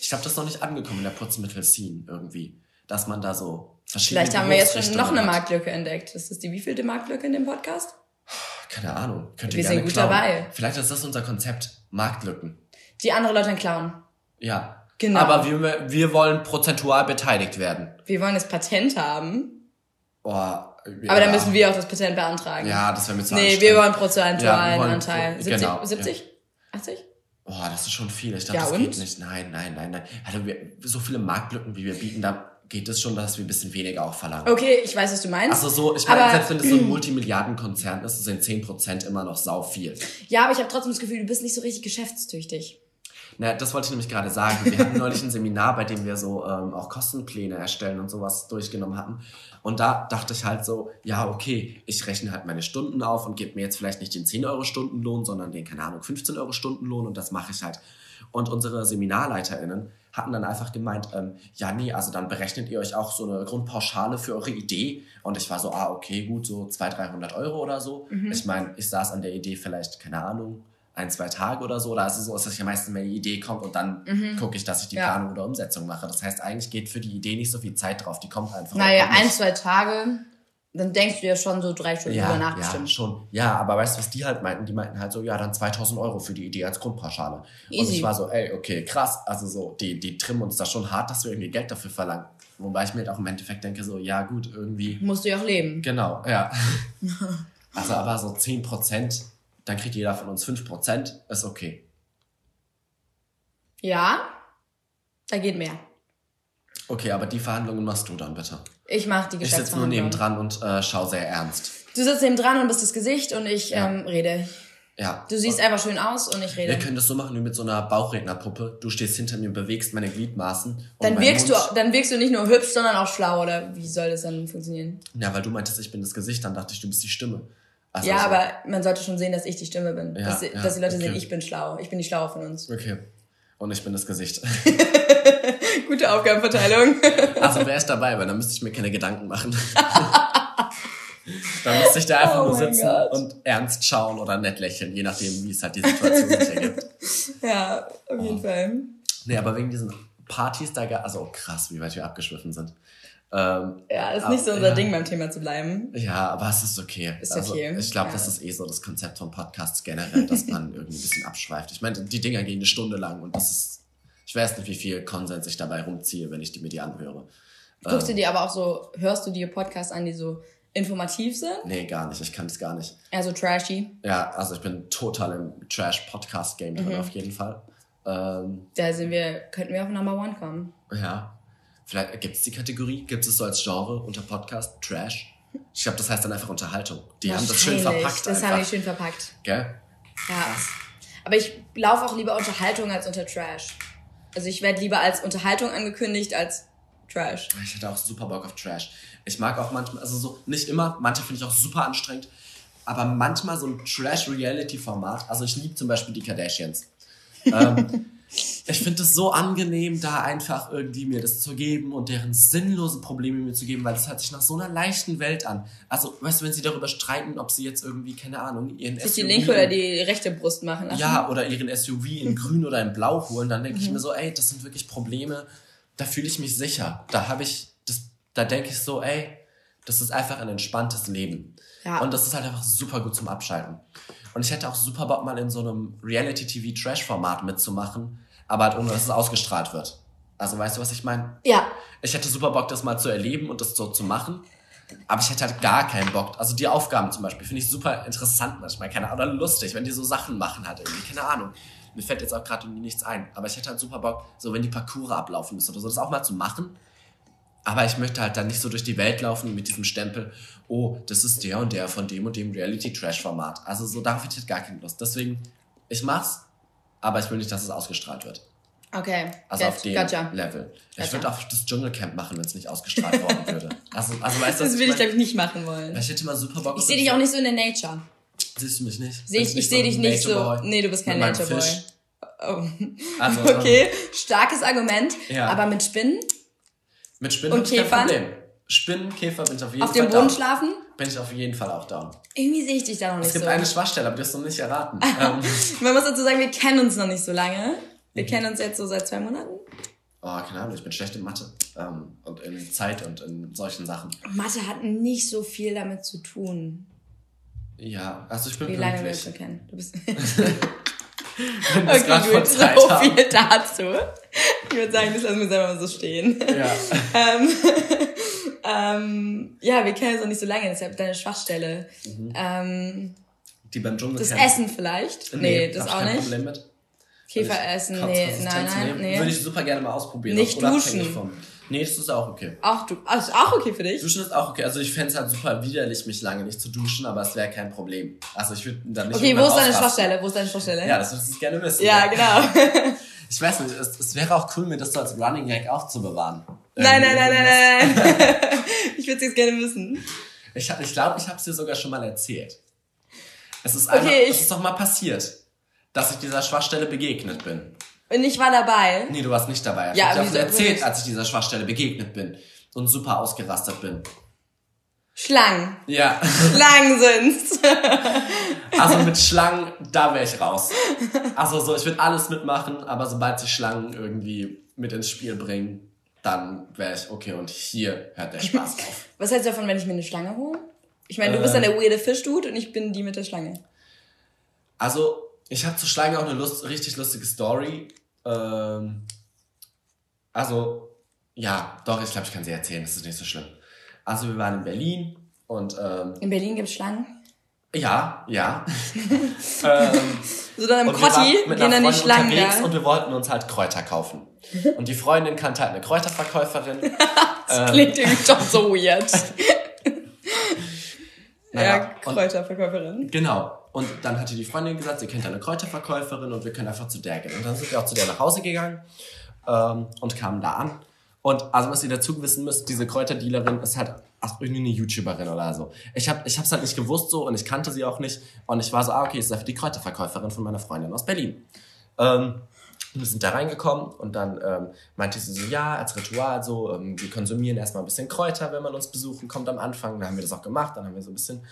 Ich glaube, das ist noch nicht angekommen in der Putzmittel-Scene irgendwie. Dass man da so verschiedene vielleicht haben wir jetzt schon noch eine. Marktlücke entdeckt. Ist das die wievielte Marktlücke in dem Podcast? Keine Ahnung. Könnt ihr Wir gerne sind gut klauen. dabei. Vielleicht ist das unser Konzept. Marktlücken. Die andere Leute klauen. Ja. Genau. Aber wir, wir wollen prozentual beteiligt werden. Wir wollen das Patent haben, Oh, ja. aber dann müssen wir auch das Patent beantragen. Ja, das wäre mir zu Nee, wir wollen Ja, prozentualen wir wollen Anteil. pro- 70? genau, 70? 80? Boah, das ist schon viel. Ich glaube, Ja, das und? geht nicht. Nein, nein, nein, nein. Also wir, so viele Marktlücken, wie wir bieten, da geht es schon, dass wir ein bisschen weniger auch verlangen. Okay, ich weiß, was du meinst. Also so, ich meine, selbst wenn es so ein Multimilliardenkonzern ist, sind 10% immer noch sau viel. ja, aber ich habe trotzdem das Gefühl, du bist nicht so richtig geschäftstüchtig. Na, das wollte ich nämlich gerade sagen. Wir hatten neulich ein Seminar, bei dem wir so ähm, auch Kostenpläne erstellen und sowas durchgenommen hatten. Und da dachte ich halt so, ja, okay, ich rechne halt meine Stunden auf und gebe mir jetzt vielleicht nicht den 10 Euro Stundenlohn, sondern den, keine Ahnung, 15 Euro Stundenlohn und das mache ich halt. Und unsere SeminarleiterInnen hatten dann einfach gemeint, ähm, ja, nee, also dann berechnet ihr euch auch so eine Grundpauschale für eure Idee. Und ich war so, ah, okay, gut, so 200, 300 Euro oder so. Ich meine, ich saß an der Idee vielleicht, keine Ahnung, ein, zwei Tage oder so. Da ist es so, dass ich ja meistens mehr die Idee kommt und dann gucke ich, dass ich die Ja. Planung oder Umsetzung mache. Das heißt, eigentlich geht für die Idee nicht so viel Zeit drauf. Die kommt einfach. Naja, kommt nicht. ein, zwei Tage, dann denkst du ja schon so drei Stunden ja, drüber ja, nachbestimmt. schon. Ja, aber weißt du, was die halt meinten? Die meinten halt so, ja, dann 2000 Euro für die Idee als Grundpauschale. Und Easy. ich war so, ey, okay, krass. Also so, die, die trimmen uns da schon hart, dass wir irgendwie Geld dafür verlangen. Wobei ich mir halt auch im Endeffekt denke, so, ja, gut, irgendwie. Musst du ja auch leben. Genau, ja. also aber so 10 Prozent, dann kriegt jeder von uns 5 Prozent, ist okay. Ja, da geht mehr. Okay, aber die Verhandlungen machst du dann bitte. Ich mache die Ich sitze nur nebendran und äh, schau sehr ernst. Du sitzt neben dran und bist das Gesicht und ich Ja. ähm, rede. Ja. Du siehst einfach schön aus und ich Wir rede. können das so machen wie mit so einer Bauchrednerpuppe. Du stehst hinter mir, bewegst meine Gliedmaßen. und Dann wirkst, Mund, du, dann wirkst du nicht nur hübsch, sondern auch schlau, oder wie soll das dann funktionieren? Ja, weil du meintest, ich bin das Gesicht, dann dachte ich, du bist die Stimme. Also ja, so. aber man sollte schon sehen, dass ich die Stimme bin. Ja, dass, ja, dass die Leute okay. sehen, ich bin schlau. Ich bin die Schlaue von uns. Okay. Und ich bin das Gesicht. Gute Aufgabenverteilung. Also wer ist dabei? Weil dann müsste ich mir keine Gedanken machen. dann müsste ich da einfach Oh nur sitzen Gott. und ernst schauen oder nett lächeln, je nachdem, wie es halt die Situation sich ergibt. ja, auf jeden Fall. Nee, aber wegen diesen Partys da, also krass, wie weit wir abgeschwiffen sind. Ähm, Ja, das ist nicht so unser ja. Ding beim Thema zu bleiben. Ja, aber es ist okay. Ist also, okay, Ich glaube, ja. das ist eh so das Konzept von Podcasts generell, dass man irgendwie ein bisschen abschweift. Ich meine, die Dinger gehen eine Stunde lang und das ist, ich weiß nicht, wie viel Konsens ich dabei rumziehe, wenn ich die, mir die anhöre. Guckst du Ähm, dir aber auch so, hörst du dir Podcasts an, die so informativ sind? Nee, gar nicht. Ich kann es gar nicht. Also trashy. Ja, also ich bin total im Trash-Podcast-Game drin, Mhm. auf jeden Fall. Ähm, Da sind wir, könnten wir auf Number One kommen. ja. Vielleicht gibt es die Kategorie, gibt es so als Genre unter Podcast Trash? Ich glaube, das heißt dann einfach Unterhaltung. Die haben das schön verpackt. Das einfach. haben die schön verpackt. Gell? Ja. Aber ich laufe auch lieber Unterhaltung als unter Trash. Also ich werde lieber als Unterhaltung angekündigt als Trash. Ich hätte auch super Bock auf Trash. Ich mag auch manchmal, also so, nicht immer, manche finde ich auch super anstrengend, aber manchmal so ein Trash-Reality-Format. Also ich liebe zum Beispiel die Kardashians. ähm, ich finde es so angenehm, da einfach irgendwie mir das zu geben und deren sinnlosen Probleme mir zu geben, weil das hört sich nach so einer leichten Welt an. Also, weißt du, wenn sie darüber streiten, ob sie jetzt irgendwie, keine Ahnung, ihren Sich die SUV linke oder die rechte Brust machen lassen. ja, oder ihren SUV in grün oder in blau holen, dann denke ich mir so, ey, das sind wirklich Probleme, da fühle ich mich sicher. Da habe ich, das, da denke ich so, ey, das ist einfach ein entspanntes Leben. Ja. Und das ist halt einfach super gut zum Abschalten. Und ich hätte auch super Bock, mal in so einem Reality-TV-Trash-Format mitzumachen, aber halt ohne, dass es ausgestrahlt wird. Also weißt du, was ich meine? Ja. Ich hätte super Bock, das mal zu erleben und das so zu machen. Aber ich hätte halt gar keinen Bock. Also die Aufgaben zum Beispiel finde ich super interessant manchmal, keine Ahnung, oder lustig, wenn die so Sachen machen halt irgendwie, keine Ahnung. Mir fällt jetzt auch gerade nichts ein. Aber ich hätte halt super Bock, so wenn die Parcours ablaufen müssen oder so, das auch mal zu machen. Aber ich möchte halt dann nicht so durch die Welt laufen mit diesem Stempel, oh, das ist der und der von dem und dem Reality-Trash-Format. Also so darauf hätte ich halt gar keine Lust. Deswegen, ich mach's, aber ich will nicht, dass es ausgestrahlt wird. Okay. Also Get- auf dem Gotcha. Level. Ich Gotcha. würde auch das Dschungelcamp machen, wenn es nicht ausgestrahlt worden würde. Also, also weißt du, Das will ich, meine? glaube ich, nicht machen wollen. Ich hätte mal super Bock Ich sehe dich auch nicht so in der Nature. Siehst du mich nicht? Seh ich- ich seh so dich nicht so- nee, du bist kein Nature Boy. Oh. Also, Okay, starkes Argument. Ja. Aber mit Spinnen Mit Spinnen Und ich kein Käfern? Problem. Spinnen, Käfer bin ich auf jeden auf Fall dem Boden down. schlafen? Bin ich auf jeden Fall auch down. Irgendwie sehe ich dich da noch nicht Es gibt so. eine Schwachstelle, aber die hast du noch nicht erraten. ähm, Man muss dazu sagen, wir kennen uns noch nicht so lange. Wir kennen uns jetzt so seit zwei Monaten. oh, keine Ahnung, ich bin schlecht in Mathe. Ähm, und in Zeit und in solchen Sachen. Mathe hat nicht so viel damit zu tun, Ja, also ich bin wie lange wir uns pünktlich. so kennen. Du bist okay, gut, so haben. viel dazu. Ich würde sagen, das lassen wir selber mal so stehen. Ja. ähm, ähm, ja, wir kennen uns noch nicht so lange, deshalb deine Schwachstelle. Mhm. Ähm, Die beim Dschungel das kennen. Essen vielleicht? Nee, das hab ich auch kein nicht. Problem mit. Käferessen, nee, nein, nein, nehmen. nee. Würde ich super gerne mal ausprobieren. Nicht auch duschen. Vom. Nee, das ist auch okay. Auch du, ah, ist auch okay für dich? Duschen ist auch okay. Also ich fände es halt super widerlich, mich lange nicht zu duschen, aber es wäre kein Problem. Also ich würde dann nicht Okay, wo ist deine. Schwachstelle? Wo ist deine Schwachstelle? Ja, das würdest du gerne wissen. Ja, genau. Ich weiß nicht, es, es wäre auch cool, mir das so als Running Gag aufzubewahren. Nein, nein, nein, nein, nein. Ich würde es jetzt gerne wissen. Ich, hab- ich glaube, ich habe es dir sogar schon mal erzählt. Es ist, Okay, einmal, ich- es ist doch mal passiert, dass ich dieser Schwachstelle begegnet bin. Und ich war dabei. Nee, du warst nicht dabei. Ich Ja, hab dir erzählt, als ich dieser Schwachstelle begegnet bin und super ausgerastet bin. Schlangen. Ja, Schlangen sind's. also mit Schlangen, da wäre ich raus. Also so, ich würde alles mitmachen, aber sobald sie Schlangen irgendwie mit ins Spiel bringen, dann wäre ich, okay, und hier hört der Spaß auf. Was hältst du davon, wenn ich mir eine Schlange hole? Ich meine, du Äh. bist dann der weirde Fischdude und ich bin die mit der Schlange. Also, ich habe zur Schlange auch eine Lust, richtig lustige Story. Ähm, also, ja, doch, ich glaube, ich kann sie erzählen, das ist nicht so schlimm. Also, wir waren in Berlin und ähm, In Berlin gibt's Schlangen. ja, ja. ähm, So dann im Kotti gehen dann die Schlangen unterwegs da. und wir wollten uns halt Kräuter kaufen. Und die Freundin kannte halt eine Kräuterverkäuferin. Das klingt irgendwie doch so weird. Naja, ja, Kräuterverkäuferin. Genau. Und dann hatte die Freundin gesagt, sie kennt eine Kräuterverkäuferin und wir können einfach zu der gehen. Und dann sind wir auch zu der nach Hause gegangen ähm, und kamen da an. Und also was ihr dazu wissen müsst, diese Kräuterdealerin ist halt ach, irgendwie eine YouTuberin oder so. Ich habe ich hab's halt nicht gewusst so und ich kannte sie auch nicht. Und ich war so, ah, okay, ist dafür die Kräuterverkäuferin von meiner Freundin aus Berlin. Ähm, und wir sind da reingekommen und dann ähm, meinte sie so, ja, als Ritual so, ähm, wir konsumieren erstmal ein bisschen Kräuter, wenn man uns besuchen kommt am Anfang. Dann haben wir das auch gemacht, dann haben wir so ein bisschen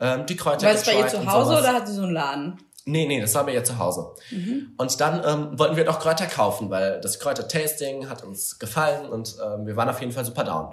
ähm, die Kräuter War das bei ihr zu Hause oder hat sie so einen Laden? Nee, nee, das war bei ihr zu Hause. Mhm. Und dann ähm, wollten wir doch Kräuter kaufen, weil das Kräuter-Tasting hat uns gefallen und ähm, wir waren auf jeden Fall super down.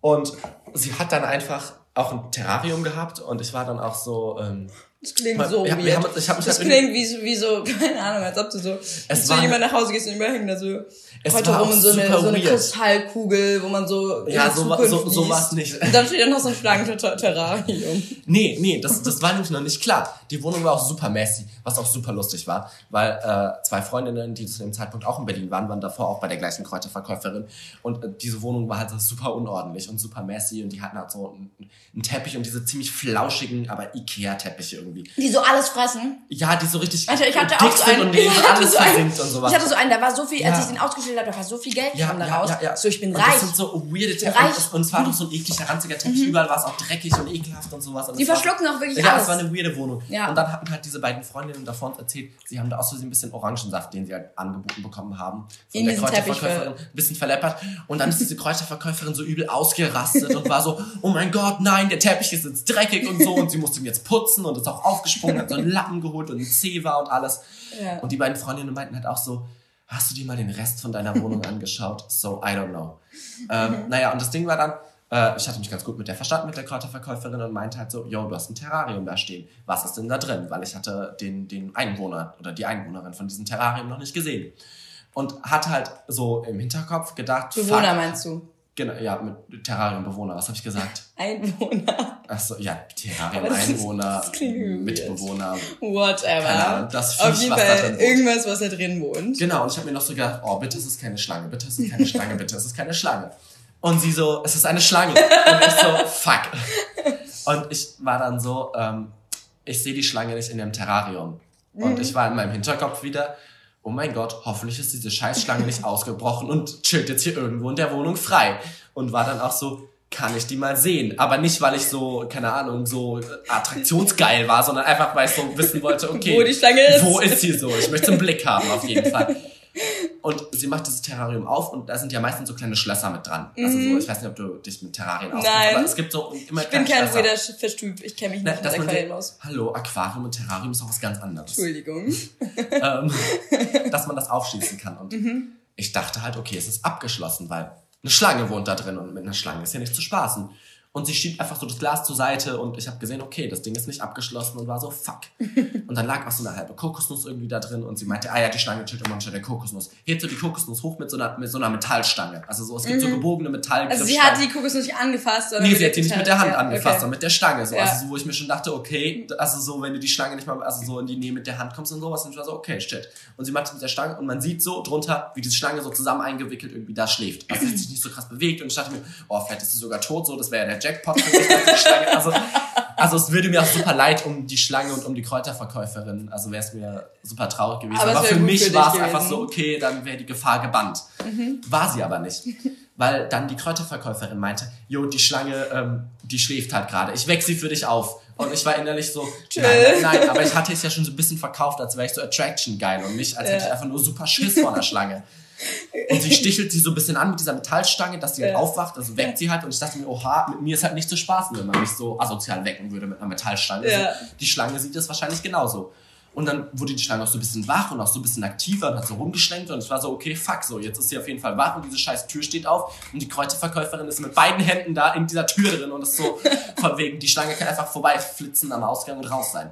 Und sie hat dann einfach auch ein Terrarium gehabt und ich war dann auch so, ähm, Das klingt Mal- so wir weird. haben- ich hab mich das halt klingt wie so, wie so, keine Ahnung, als ob du so Es zu war- jemand nach Hause gehst und überhängen da so Es heute war rum in so eine, so eine weird. Kristallkugel, wo man so Ja, so wa- so- so war's nicht. Und dann steht da noch so ein Schlangenterrarium. Nee, nee, das, das war nämlich noch nicht klar. Die Wohnung war auch super messy, was auch super lustig war, weil äh, zwei Freundinnen, die zu dem Zeitpunkt auch in Berlin waren, waren davor auch bei der gleichen Kräuterverkäuferin. Und äh, diese Wohnung war halt so super unordentlich und super messy und die hatten halt so einen, einen Teppich und diese ziemlich flauschigen, aber Ikea-Teppiche irgendwie. Die so alles fressen. Ja, die so richtig Alter, ich hatte dick auch so sind einen. und ich hatte alles so einen. und sowas. Ich hatte so einen, da war so viel, Ja. als ich den ausgestellt habe, da war so viel Geld ja, kam da ja, raus. ja, ja. So, ich bin und reich. Das sind so weirde Teppiche. Reich. Und, es war doch so ein ekliger, ranziger Teppich. Überall war es auch dreckig und ekelhaft und sowas. Und Die es war- verschlucken auch wirklich ja, alles. es war eine weirde Wohnung. Ja. Und dann hatten halt diese beiden Freundinnen davor uns erzählt, sie haben da aus Versehen ein bisschen Orangensaft, den sie halt angeboten bekommen haben, von In der Kräuterverkäuferin, ein bisschen verleppert. Und dann ist diese Kräuterverkäuferin so übel ausgerastet und war so, oh mein Gott, nein, der Teppich ist jetzt dreckig und so. Und sie musste ihn jetzt putzen und ist auch aufgesprungen, hat so einen Lappen geholt und ein Zewa und alles. Ja. Und die beiden Freundinnen meinten halt auch so, hast du dir mal den Rest von deiner Wohnung angeschaut? So, I don't know. Ähm, naja, und das Ding war dann, äh, ich hatte mich ganz gut mit der verstanden, mit der Kräuterverkäuferin und meinte halt so, yo, du hast ein Terrarium da stehen. Was ist denn da drin? Weil ich hatte den, den Einwohner oder die Einwohnerin von diesem Terrarium noch nicht gesehen. Und hatte halt so im Hinterkopf gedacht, Bewohner fuck, meinst du? Genau, ja, mit Terrariumbewohner, was habe ich gesagt? Einwohner. Achso, ja, ist- weird. Mitbewohner. Whatever. Das Auf jeden was da Fall irgendwas, was da drin wohnt. Genau, und ich habe mir noch so gedacht, oh, bitte ist es keine Schlange, bitte ist es keine Schlange, bitte ist es keine Schlange. Und sie so, es ist eine Schlange. Und ich so, fuck. Und ich war dann so, ähm, ich sehe die Schlange nicht in dem Terrarium. Und ich war in meinem Hinterkopf wieder, oh mein Gott, hoffentlich ist diese Scheißschlange nicht ausgebrochen und chillt jetzt hier irgendwo in der Wohnung frei. Und war dann auch so, kann ich die mal sehen? Aber nicht, weil ich so, keine Ahnung, so attraktionsgeil war, sondern einfach, weil ich so wissen wollte, okay, Wo die Schlange ist. wo ist sie so? Ich möchte einen Blick haben, auf jeden Fall. Und sie macht dieses Terrarium auf und da sind ja meistens so kleine Schlösser mit dran. Also so, ich weiß nicht, ob du dich mit Terrarien auskennst, Mhm. Nein. aber es gibt so immer Ich bin kein weirder Fischtyp. Ich kenne mich nicht mit man Aquarien denkt, aus. hallo, Aquarium und Terrarium ist auch was ganz anderes. Entschuldigung. ähm, dass man das aufschließen kann. Und Mhm. ich dachte halt, okay, es ist abgeschlossen, weil eine Schlange wohnt da drin und mit einer Schlange ist ja nicht zu spaßen. Und sie schiebt einfach so das Glas zur Seite und ich habe gesehen, okay, das Ding ist nicht abgeschlossen und war so, fuck. Und dann lag auch so eine halbe Kokosnuss irgendwie da drin und sie meinte, ah ja, die Schlange chillt immer unter der Kokosnuss. Hebt so die Kokosnuss hoch mit so einer, mit so einer Metallstange. Also so, es gibt so gebogene Metallgriffstangen. Also sie hat die Kokosnuss nicht angefasst, sondern Nee, sie hat die nicht mit der Hand Ja, angefasst, okay. sondern mit der Stange. So. Ja. Also so, wo ich mir schon dachte, okay, also so, wenn du die Schlange nicht mal, also so in die Nähe mit der Hand kommst und sowas, dann ich war so, okay, shit. Und sie macht es mit der Stange und man sieht so drunter, wie diese Schlange so zusammen eingewickelt irgendwie da schläft. Also sie hat sich nicht so krass bewegt und ich dachte mir, oh, vielleicht ist sie sogar tot, so, das wäre ja der Jackpot für mich, Schlange, also, also es würde mir auch super leid um die Schlange und um die Kräuterverkäuferin, also wäre es mir super traurig gewesen. Aber Aber, für mich war es einfach so, okay, dann wäre die Gefahr gebannt. War sie aber nicht. Weil dann die Kräuterverkäuferin meinte, jo, die Schlange, ähm, die schläft halt gerade. Ich weck sie für dich auf. Und ich war innerlich so, nein, nein, nein, aber ich hatte es ja schon so ein bisschen verkauft, als wäre ich so Attraction geil und nicht, als hätte ich einfach nur super Schiss vor einer Schlange. Und sie stichelt sie so ein bisschen an mit dieser Metallstange, dass sie halt Ja. aufwacht, also weckt sie halt und ich dachte mir, oha, mit mir ist halt nicht zu spaßen, wenn man mich so asozial wecken würde mit einer Metallstange. Ja. So, die Schlange sieht es wahrscheinlich genauso. Und dann wurde die Schlange auch so ein bisschen wach und auch so ein bisschen aktiver und hat so rumgeschlenkt und ich war so, okay, fuck, so, jetzt ist sie auf jeden Fall wach und diese scheiß Tür steht auf und die Kräuterverkäuferin ist mit beiden Händen da in dieser Tür drin und ist so, von wegen, die Schlange kann einfach vorbeiflitzen am Ausgang und raus sein.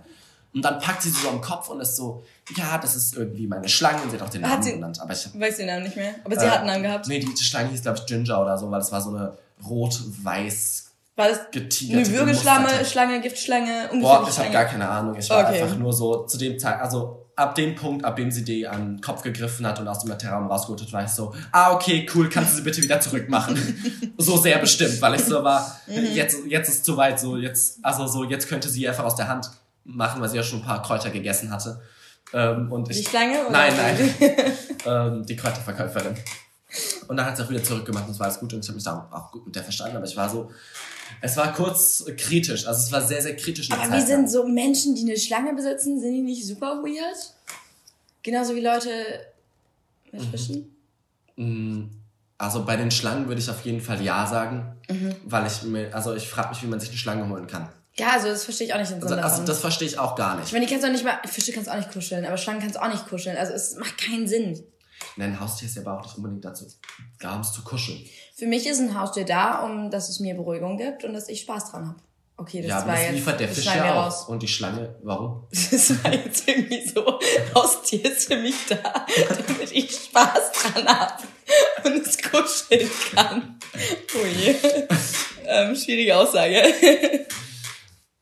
Und dann packt sie sie so am Kopf und ist so, ja, das ist irgendwie meine Schlange und sie hat auch den Namen sie- genannt. Aber ich Weiß den Namen nicht mehr. Aber sie äh, hat einen Namen gehabt. Nee, die, Schlange hieß, glaube ich, Ginger oder so, weil es war so eine rot-weiß War das eine Würgeschlange, Schlange, Giftschlange, Boah, ich habe gar keine Ahnung. Ich war Okay. einfach nur so zu dem Zeit, also ab dem Punkt, ab dem sie die an den Kopf gegriffen hat und aus dem Material rausgeholt hat, war ich so, ah, okay, cool, kannst du sie bitte wieder zurückmachen. so sehr bestimmt, weil ich so war, Mhm. jetzt, jetzt ist zu weit, so jetzt, also so, jetzt könnte sie einfach aus der Hand machen, weil sie ja schon ein paar Kräuter gegessen hatte. Ähm, und ich, Die Schlange? Oder? Nein, nein. ähm, die Kräuterverkäuferin. Und dann hat sie auch wieder zurückgemacht und es war alles gut und ich habe mich da auch gut mit der verstanden, aber ich war so, es war kurz kritisch, also es war sehr, sehr kritisch. Aber Zeit wie sind so Menschen, die eine Schlange besitzen, sind die nicht super weird? Genauso wie Leute mit Fischen? Mm, Also bei den Schlangen würde ich auf jeden Fall ja sagen, Mhm. weil ich mir, also ich frage mich, wie man sich eine Schlange holen kann. Ja, also das verstehe ich auch nicht den Sinn Also, also das verstehe ich auch gar ich nicht. meine, die kannst du auch nicht mal, Fische kannst du auch nicht kuscheln, aber Schlangen kannst du auch nicht kuscheln. Also es macht keinen Sinn. Nein, ein Haustier ist ja aber auch nicht unbedingt dazu da, um es zu kuscheln. Für mich ist ein Haustier da, um dass es mir Beruhigung gibt und dass ich Spaß dran habe. Okay, das ja, war das jetzt. liefert der Fisch ja auch. raus. Und die Schlange, warum? Das war jetzt irgendwie so, Haustier ist für mich da, damit ich Spaß dran habe und es kuscheln kann. Oh je. Ähm, schwierige Aussage.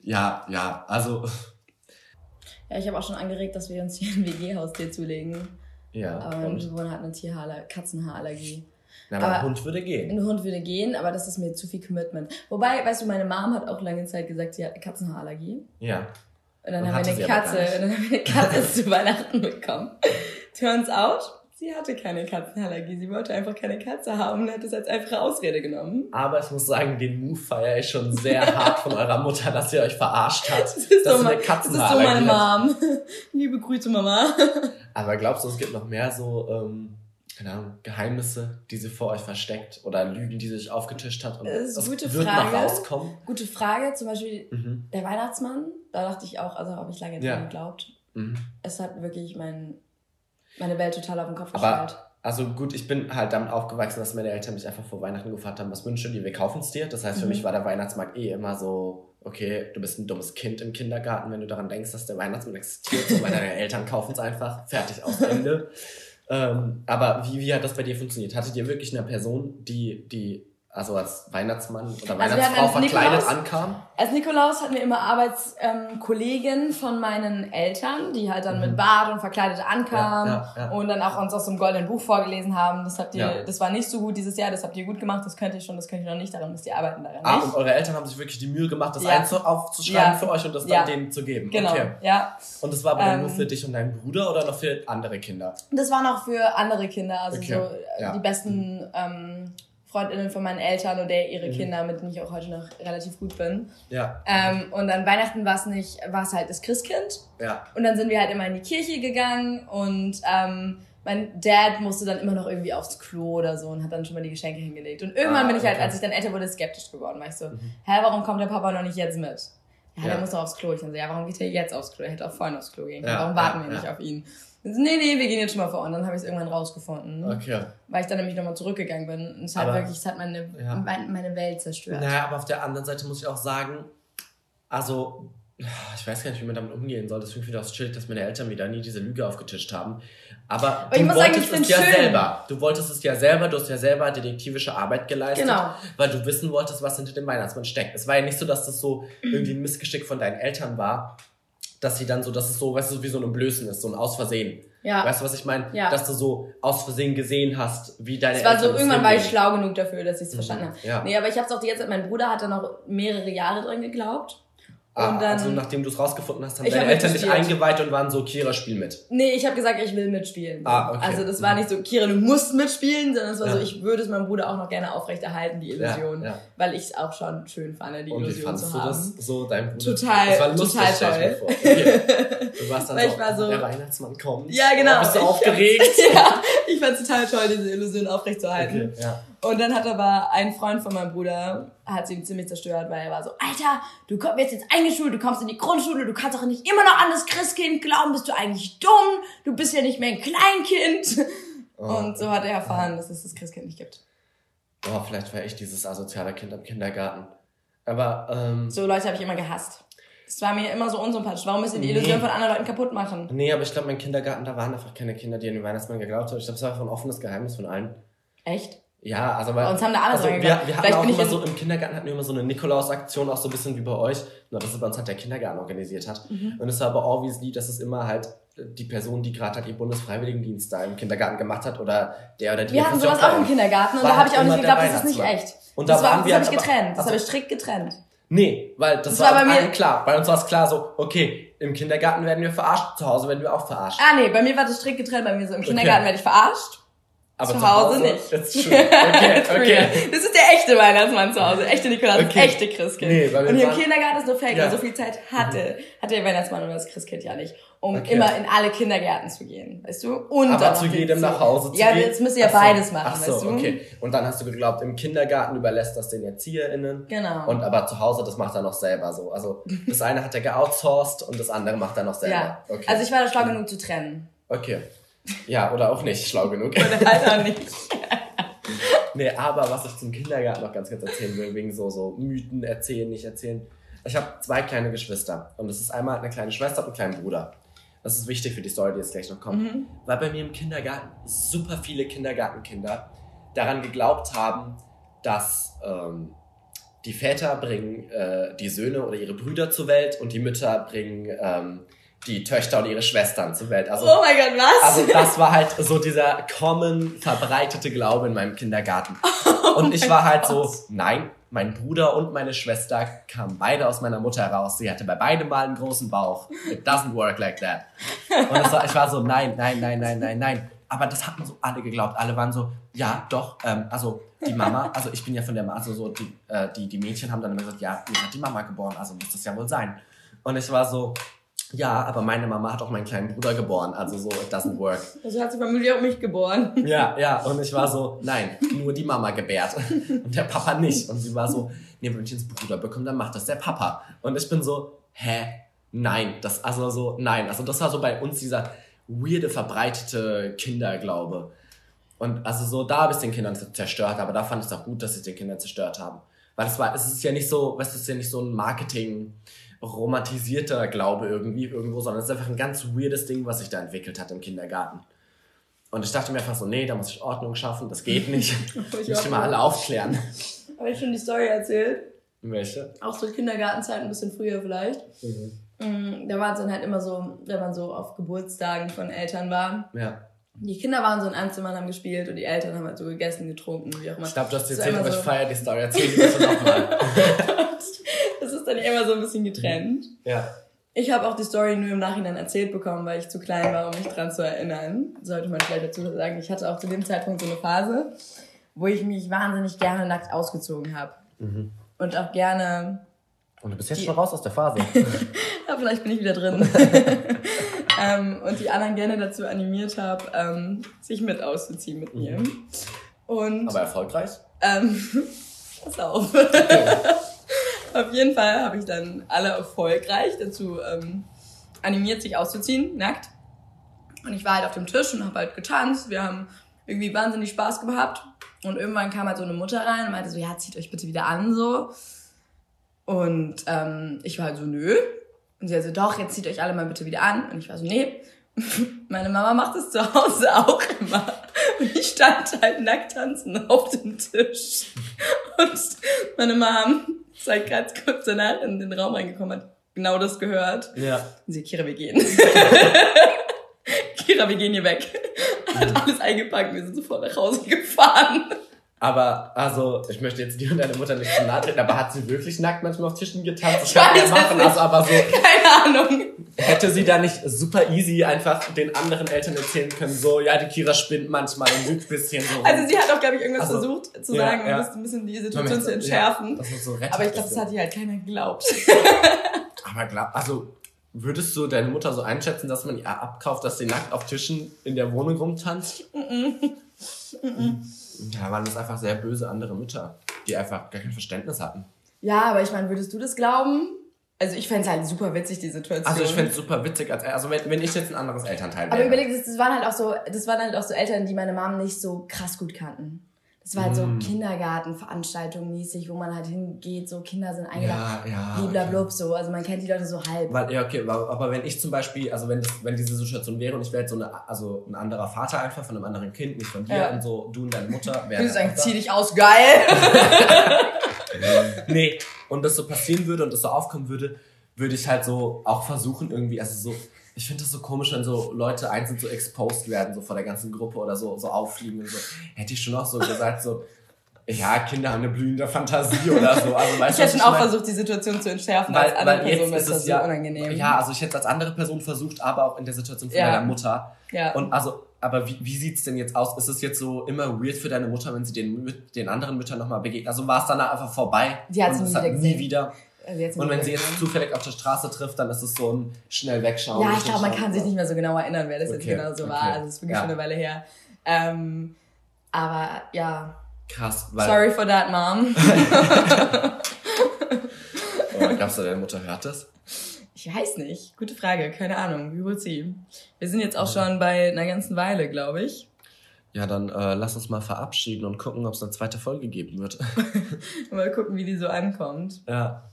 Ja, ja, also, Ja, ich habe auch schon angeregt, dass wir uns hier ein WG-Haustier zulegen. ja. Aber mein und, Bewohner hat eine Tierhaarler Katzenhaarallergie. na, aber ein aber- Hund würde gehen. Ein Hund würde gehen, aber das ist mir zu viel Commitment. Wobei, weißt du, meine Mom hat auch lange Zeit gesagt, sie hat eine Katzenhaarallergie. Ja. Und dann Und haben wir eine Katze, und dann haben wir eine Katze zu Weihnachten bekommen. Turns out, sie hatte keine Katzenallergie. Sie wollte einfach keine Katze haben und hat das als einfache Ausrede genommen. Aber ich muss sagen, den Move feiere ich schon sehr hart von eurer Mutter, dass sie euch verarscht hat. Das ist, dass so, eine das ist so meine hat. Mom. Liebe Grüße, Mama. Aber glaubst du, es gibt noch mehr so, ähm, keine Ahnung, Geheimnisse, die sie vor euch versteckt oder Lügen, die sie sich aufgetischt hat und Das ist es gute wird Frage. noch rauskommen? Gute Frage, zum Beispiel Mhm. der Weihnachtsmann. Da dachte ich auch, also habe ich lange Ja. dran geglaubt. Mhm. Es hat wirklich mein, meine Welt total auf den Kopf Aber gestellt. also gut, ich bin halt damit aufgewachsen, dass meine Eltern mich einfach vor Weihnachten gefragt haben, was wünschst du dir, wir kaufen es dir. Das heißt, für Mhm. mich war der Weihnachtsmarkt eh immer so, okay, du bist ein dummes Kind im Kindergarten, wenn du daran denkst, dass der Weihnachtsmann existiert, so, weil deine Eltern kaufen es einfach, fertig, aus Ende. ähm, aber wie, wie hat das bei dir funktioniert? Hattet ihr wirklich eine Person, die, die also als Weihnachtsmann oder Also Weihnachtsfrau als verkleidet Nikolaus- ankam? Als Nikolaus hatten wir immer Arbeitskollegen von meinen Eltern, die halt dann mit Bart und verkleidet ankamen Ja, ja, ja. und dann auch uns aus einem goldenen Buch vorgelesen haben. Das habt ihr, das war nicht so gut dieses Jahr, das habt ihr gut gemacht, das könnt ihr schon, das könnt ihr noch nicht, daran müsst ihr arbeiten daran Ah, nicht. und eure Eltern haben sich wirklich die Mühe gemacht, das aufzuschreiben für euch und das dann denen zu geben. Genau, Okay. ja. Und das war aber Ähm, nur für dich und deinen Bruder oder noch für andere Kinder? Das waren auch für andere Kinder, also Okay, so äh, die besten ähm, Freundinnen von meinen Eltern oder ihre Mhm. Kinder, mit denen ich auch heute noch relativ gut bin. Ja, Ähm, und an Weihnachten war es nicht, war es halt das Christkind. ja. Und dann sind wir halt immer in die Kirche gegangen und ähm, mein Dad musste dann immer noch irgendwie aufs Klo oder so und hat dann schon mal die Geschenke hingelegt. Und irgendwann Ah, bin ich halt, okay. Mhm. als ich dann älter wurde, skeptisch geworden, weil ich so, hä, warum kommt der Papa noch nicht jetzt mit? Ja, Ja. der muss doch aufs Klo. Ich dann so, ja, warum geht er jetzt aufs Klo? Er hätte auch vorhin aufs Klo gehen können. Ja, warum warten wir nicht auf ihn? Nee, nee, wir gehen jetzt schon mal vor. Und dann habe ich es irgendwann rausgefunden. Okay. Weil ich dann nämlich nochmal zurückgegangen bin. Und es hat Aber- wirklich, es hat meine, Ja. meine, Welt zerstört. Naja, aber auf der anderen Seite muss ich auch sagen, also, ich weiß gar nicht, wie man damit umgehen soll. Deswegen finde ich auch chillig, dass meine Eltern wieder nie diese Lüge aufgetischt haben. Aber, ich du muss sagen, wolltest ich es ja schön. selber. Du wolltest es ja selber, du hast ja selber detektivische Arbeit geleistet, Genau. weil du wissen wolltest, was hinter dem Weihnachtsmann steckt. Es war ja nicht so, dass das so irgendwie ein Missgeschick von deinen Eltern war, dass sie dann so, dass es so, weißt du, wie so ein Blößen ist, so ein Aus Versehen. Ja. Weißt du, was ich meine? Ja. Dass du so aus Versehen gesehen hast, wie deine Es war Eltern so, irgendwann war ich schlau genug dafür, dass ich es verstanden habe. Mhm. Ja. Nee, aber ich habe es auch die ganze Zeit, mein Bruder hat da noch mehrere Jahre dran geglaubt. Ah, Und dann- also nachdem du es rausgefunden hast, haben Ich deine Eltern dich eingeweiht und waren so, Kira, spiel mit. Nee, ich habe gesagt, ich will mitspielen. Ah, okay. Also das war nicht so, Kira, du musst mitspielen, sondern es war Ja. so, ich würde es meinem Bruder auch noch gerne aufrechterhalten, die Illusion. Ja, ja. Weil ich es auch schon schön fand, die Und wie Illusion fandest zu du haben. das so, dein Bruder? Total, das war lustig, total toll. vor. Okay. Du warst dann Weil so, war so- der Weihnachtsmann kommt. Ja, genau. Oh, bist du Ich- aufgeregt? ja, ich fand es total toll, diese Illusion aufrechtzuerhalten. Okay, ja. Und dann hat aber ein Freund von meinem Bruder, hat sie ihn ziemlich zerstört, weil er war so, Alter, du wirst jetzt eingeschult, du kommst in die Grundschule, du kannst doch nicht immer noch an das Christkind glauben, bist du eigentlich dumm, du bist ja nicht mehr ein Kleinkind. Oh. Und so hat er erfahren, dass es das Christkind nicht gibt. Oh, vielleicht war ich dieses asoziale Kind am Kindergarten. Aber, ähm, So Leute habe ich immer gehasst. Das war mir immer so unsympathisch. Warum müsst ihr die Nee. Illusion von anderen Leuten kaputt machen? nee, aber ich glaube, mein Kindergarten, da waren einfach keine Kinder, die an den Weihnachtsmann geglaubt haben. Ich glaube, es war einfach ein offenes Geheimnis von allen. Echt? Ja, also weil, Bei uns haben da alle also wir, wir hatten Vielleicht auch ich immer so, im Kindergarten hatten wir immer so eine Nikolaus-Aktion, auch so ein bisschen wie bei euch, nur dass es bei uns halt der Kindergarten organisiert hat. Mhm. Und es war aber obviously, dass es immer halt die Person, die gerade halt ihr Bundesfreiwilligendienst da im Kindergarten gemacht hat oder der oder die Wir hatten sowas auch im Kindergarten und da habe ich auch halt nicht geglaubt, das ist nicht echt. Und da das war, das habe ich aber- getrennt. Das also- habe ich strikt getrennt. Nee, weil das, Das war, war bei mir- klar. Bei uns war es klar so, okay, im Kindergarten werden wir verarscht, zu Hause werden wir auch verarscht. Ah nee, bei mir war das strikt getrennt. Bei mir so im Kindergarten werde ich verarscht. Aber zu Hause nicht. Ist schön. Okay, okay. Das ist der echte Weihnachtsmann zu Hause. Echte Nikolaus, das Okay. echte Christkind. Nee, und hier im Kindergarten ist nur fake, Ja. so viel Zeit hatte, hatte der Weihnachtsmann und das Christkind ja nicht, um Okay. immer in alle Kindergärten zu gehen, weißt du? Und Aber zu jedem den nach Hause zu Ja, gehen? jetzt müsst ihr ja so. beides machen, Ach so, weißt du? okay. Und dann hast du geglaubt, im Kindergarten überlässt das den ErzieherInnen. Genau. Und aber zu Hause, das macht er noch selber so. Also das eine hat er geoutsourced und das andere macht er noch selber. ja. Okay. Also ich war da schlau genug zu trennen. okay. Ja, oder auch nicht schlau genug. Halt auch nicht. nee, aber was ich zum Kindergarten noch ganz kurz erzählen will, wegen so, so Mythen erzählen, nicht erzählen. Ich habe zwei kleine Geschwister. Und das ist einmal eine kleine Schwester und einen kleinen Bruder. Das ist wichtig für die Story, die jetzt gleich noch kommt. Mhm. Weil bei mir im Kindergarten super viele Kindergartenkinder daran geglaubt haben, dass ähm, die Väter bringen äh, die Söhne oder ihre Brüder zur Welt und die Mütter bringen ähm, die Töchter oder ihre Schwestern zur Welt. Also, Oh mein Gott, was? also das war halt so dieser common verbreitete Glaube in meinem Kindergarten. und ich war halt so, nein, mein Bruder und meine Schwester kamen beide aus meiner Mutter raus. Sie hatte bei beidem mal einen großen Bauch. It doesn't work like that. Und war, ich war so, nein, nein, nein, nein, nein, nein. Aber das hatten so alle geglaubt. Alle waren so, ja, doch, ähm, also die Mama, also ich bin ja von der Mama, also so die, äh, die, die Mädchen haben dann immer gesagt, ja, mir hat die Mama geboren, also muss das ja wohl sein. Und ich war so, ja, aber meine Mama hat auch meinen kleinen Bruder geboren, also so, it doesn't work. Also hat sie vermutlich auch mich geboren. Ja, ja, und ich war so, nein, nur die Mama gebärt und der Papa nicht. Und sie war so, nee, wenn ich einen Bruder bekomme, dann macht das der Papa. Und ich bin so, hä? Nein, das, also so, nein. Also das war so bei uns dieser weirde, verbreitete Kinderglaube. Und also so, da habe ich den Kindern zerstört, aber da fand ich es auch gut, dass sie den Kindern zerstört haben. Weil es war, es ist ja nicht so, weißt du, es ist ja nicht so ein Marketing, romantisierter Glaube irgendwie irgendwo, sondern es ist einfach ein ganz weirdes Ding, was sich da entwickelt hat im Kindergarten. Und ich dachte mir einfach so, nee, da muss ich Ordnung schaffen, das geht nicht. Ich muss mal alle aufklären. Habe ich schon die Story erzählt? Welche? Auch zur Kindergartenzeit, ein bisschen früher vielleicht. Mm, Da war es dann halt immer so, wenn man so auf Geburtstagen von Eltern war. Ja. Die Kinder waren so in einem Zimmer und haben gespielt und die Eltern haben halt so gegessen, getrunken, wie auch immer. Ich glaube, du hast Das erzählt, aber immer ich so- feiere die Story. Erzähl bitte nochmal. Das ist dann immer so ein bisschen getrennt. ja. Ich habe auch die Story nur im Nachhinein erzählt bekommen, weil ich zu klein war, um mich dran zu erinnern. Sollte man vielleicht dazu sagen. Ich hatte auch zu dem Zeitpunkt so eine Phase, wo ich mich wahnsinnig gerne nackt ausgezogen habe. Und auch gerne Und du bist jetzt schon raus aus der Phase. Ja, vielleicht bin ich wieder drin. ähm, und die anderen gerne dazu animiert habe, ähm, sich mit auszuziehen mit mir. Und aber erfolgreich? ähm, pass auf. auf jeden Fall habe ich dann alle erfolgreich dazu ähm, animiert, sich auszuziehen, nackt. Und ich war halt auf dem Tisch und habe halt getanzt. Wir haben irgendwie wahnsinnig Spaß gehabt. Und irgendwann kam halt so eine Mutter rein und meinte so, ja, zieht euch bitte wieder an, so. Und ähm, ich war halt so, nö. Und sie hat so, doch, jetzt zieht euch alle mal bitte wieder an. Und ich war so, nee. Meine Mama macht das zu Hause auch immer. Und ich stand halt nackt tanzen auf dem Tisch. Und meine Mom ist halt ganz kurz danach in den Raum reingekommen, hat genau das gehört. Ja. Und sie, Kira, wir gehen. Kira, wir gehen hier weg. Hat alles eingepackt, wir sind sofort nach Hause gefahren. Aber, also, ich möchte jetzt dir und deine Mutter nicht zu nahe treten, aber hat sie wirklich nackt manchmal auf Tischen getanzt? Ich kann ja machen, nicht. also, aber so, Keine Ahnung. hätte sie da nicht super easy einfach den anderen Eltern erzählen können, so, ja, die Kira spinnt manchmal und lügt ein bisschen so. rum. Also sie hat auch, glaube ich, irgendwas Also, versucht zu ja, sagen, um ja. ein bisschen die Situation merkt zu entschärfen. Ja, so Aber ich glaube, das hat ihr halt keiner geglaubt. Aber glaub, also, würdest du deine Mutter so einschätzen, dass man ihr abkauft, dass sie nackt auf Tischen in der Wohnung rumtanzt? Ja, waren das einfach sehr böse andere Mütter, die einfach gar kein Verständnis hatten. Ja, aber ich meine, würdest du das glauben? Also ich fände es halt super witzig, die Situation. Also ich fände es super witzig, als, also wenn, wenn ich jetzt ein anderes Elternteil wäre. Aber überleg, das, das waren halt auch so, das waren halt auch so Eltern, die meine Mom nicht so krass gut kannten. Das war halt so Mm. Kindergartenveranstaltung mäßig, wo man halt hingeht, so Kinder sind eingeladen. Ja, ja. Bliblablub, so. Also man kennt die Leute so halb. Weil, ja, okay, aber wenn ich zum Beispiel, also wenn, das, wenn diese Situation wäre und ich wäre so eine, also ein anderer Vater einfach von einem anderen Kind, nicht von dir Ja. und so, du und deine Mutter, wäre Du sagen, zieh dich aus, geil! Nee, und das so passieren würde und das so aufkommen würde, würde ich halt so auch versuchen irgendwie, also so, ich finde das so komisch, wenn so Leute einzeln so exposed werden, so vor der ganzen Gruppe oder so, so auffliegen und so. Hätte ich schon auch so gesagt, so, ja, Kinder haben eine blühende Fantasie oder so. Also, weißt Ich hätte schon auch meine? versucht, die Situation zu entschärfen, weil, als andere weil Person ist das es so ja, unangenehm. ja, also ich hätte es als andere Person versucht, aber auch in der Situation von Ja. meiner Mutter. ja. Und also, aber wie, wie sieht's denn jetzt aus? Ist es jetzt so immer weird für deine Mutter, wenn sie den, den anderen Müttern nochmal begegnet? Also war es danach einfach vorbei? Die nie es hat wieder nie gesehen. wieder. Also jetzt Und wenn sie jetzt zufällig auf der Straße trifft, dann ist es so ein schnell wegschauen. Ja, ich glaube, man kann sich nicht mehr so genau erinnern, wer das jetzt Okay, genau so okay. war. Also es ist wirklich Ja. schon eine Weile her. Ähm, aber ja, Krass, weil. sorry for that, Mom. Oh, glaubst du, deine Mutter hört das? Ich weiß nicht. Gute Frage. Keine Ahnung. Wie wohl sie? Wir sind jetzt auch schon bei einer ganzen Weile, glaube ich. Ja, dann äh, lass uns mal verabschieden und gucken, ob es eine zweite Folge geben wird. Mal gucken, wie die so ankommt. ja.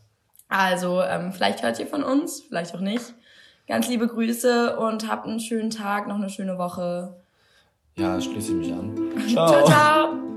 Also, ähm, vielleicht hört ihr von uns, vielleicht auch nicht. Ganz liebe Grüße und habt einen schönen Tag, noch eine schöne Woche. Ja, schließe ich mich an. ciao. ciao.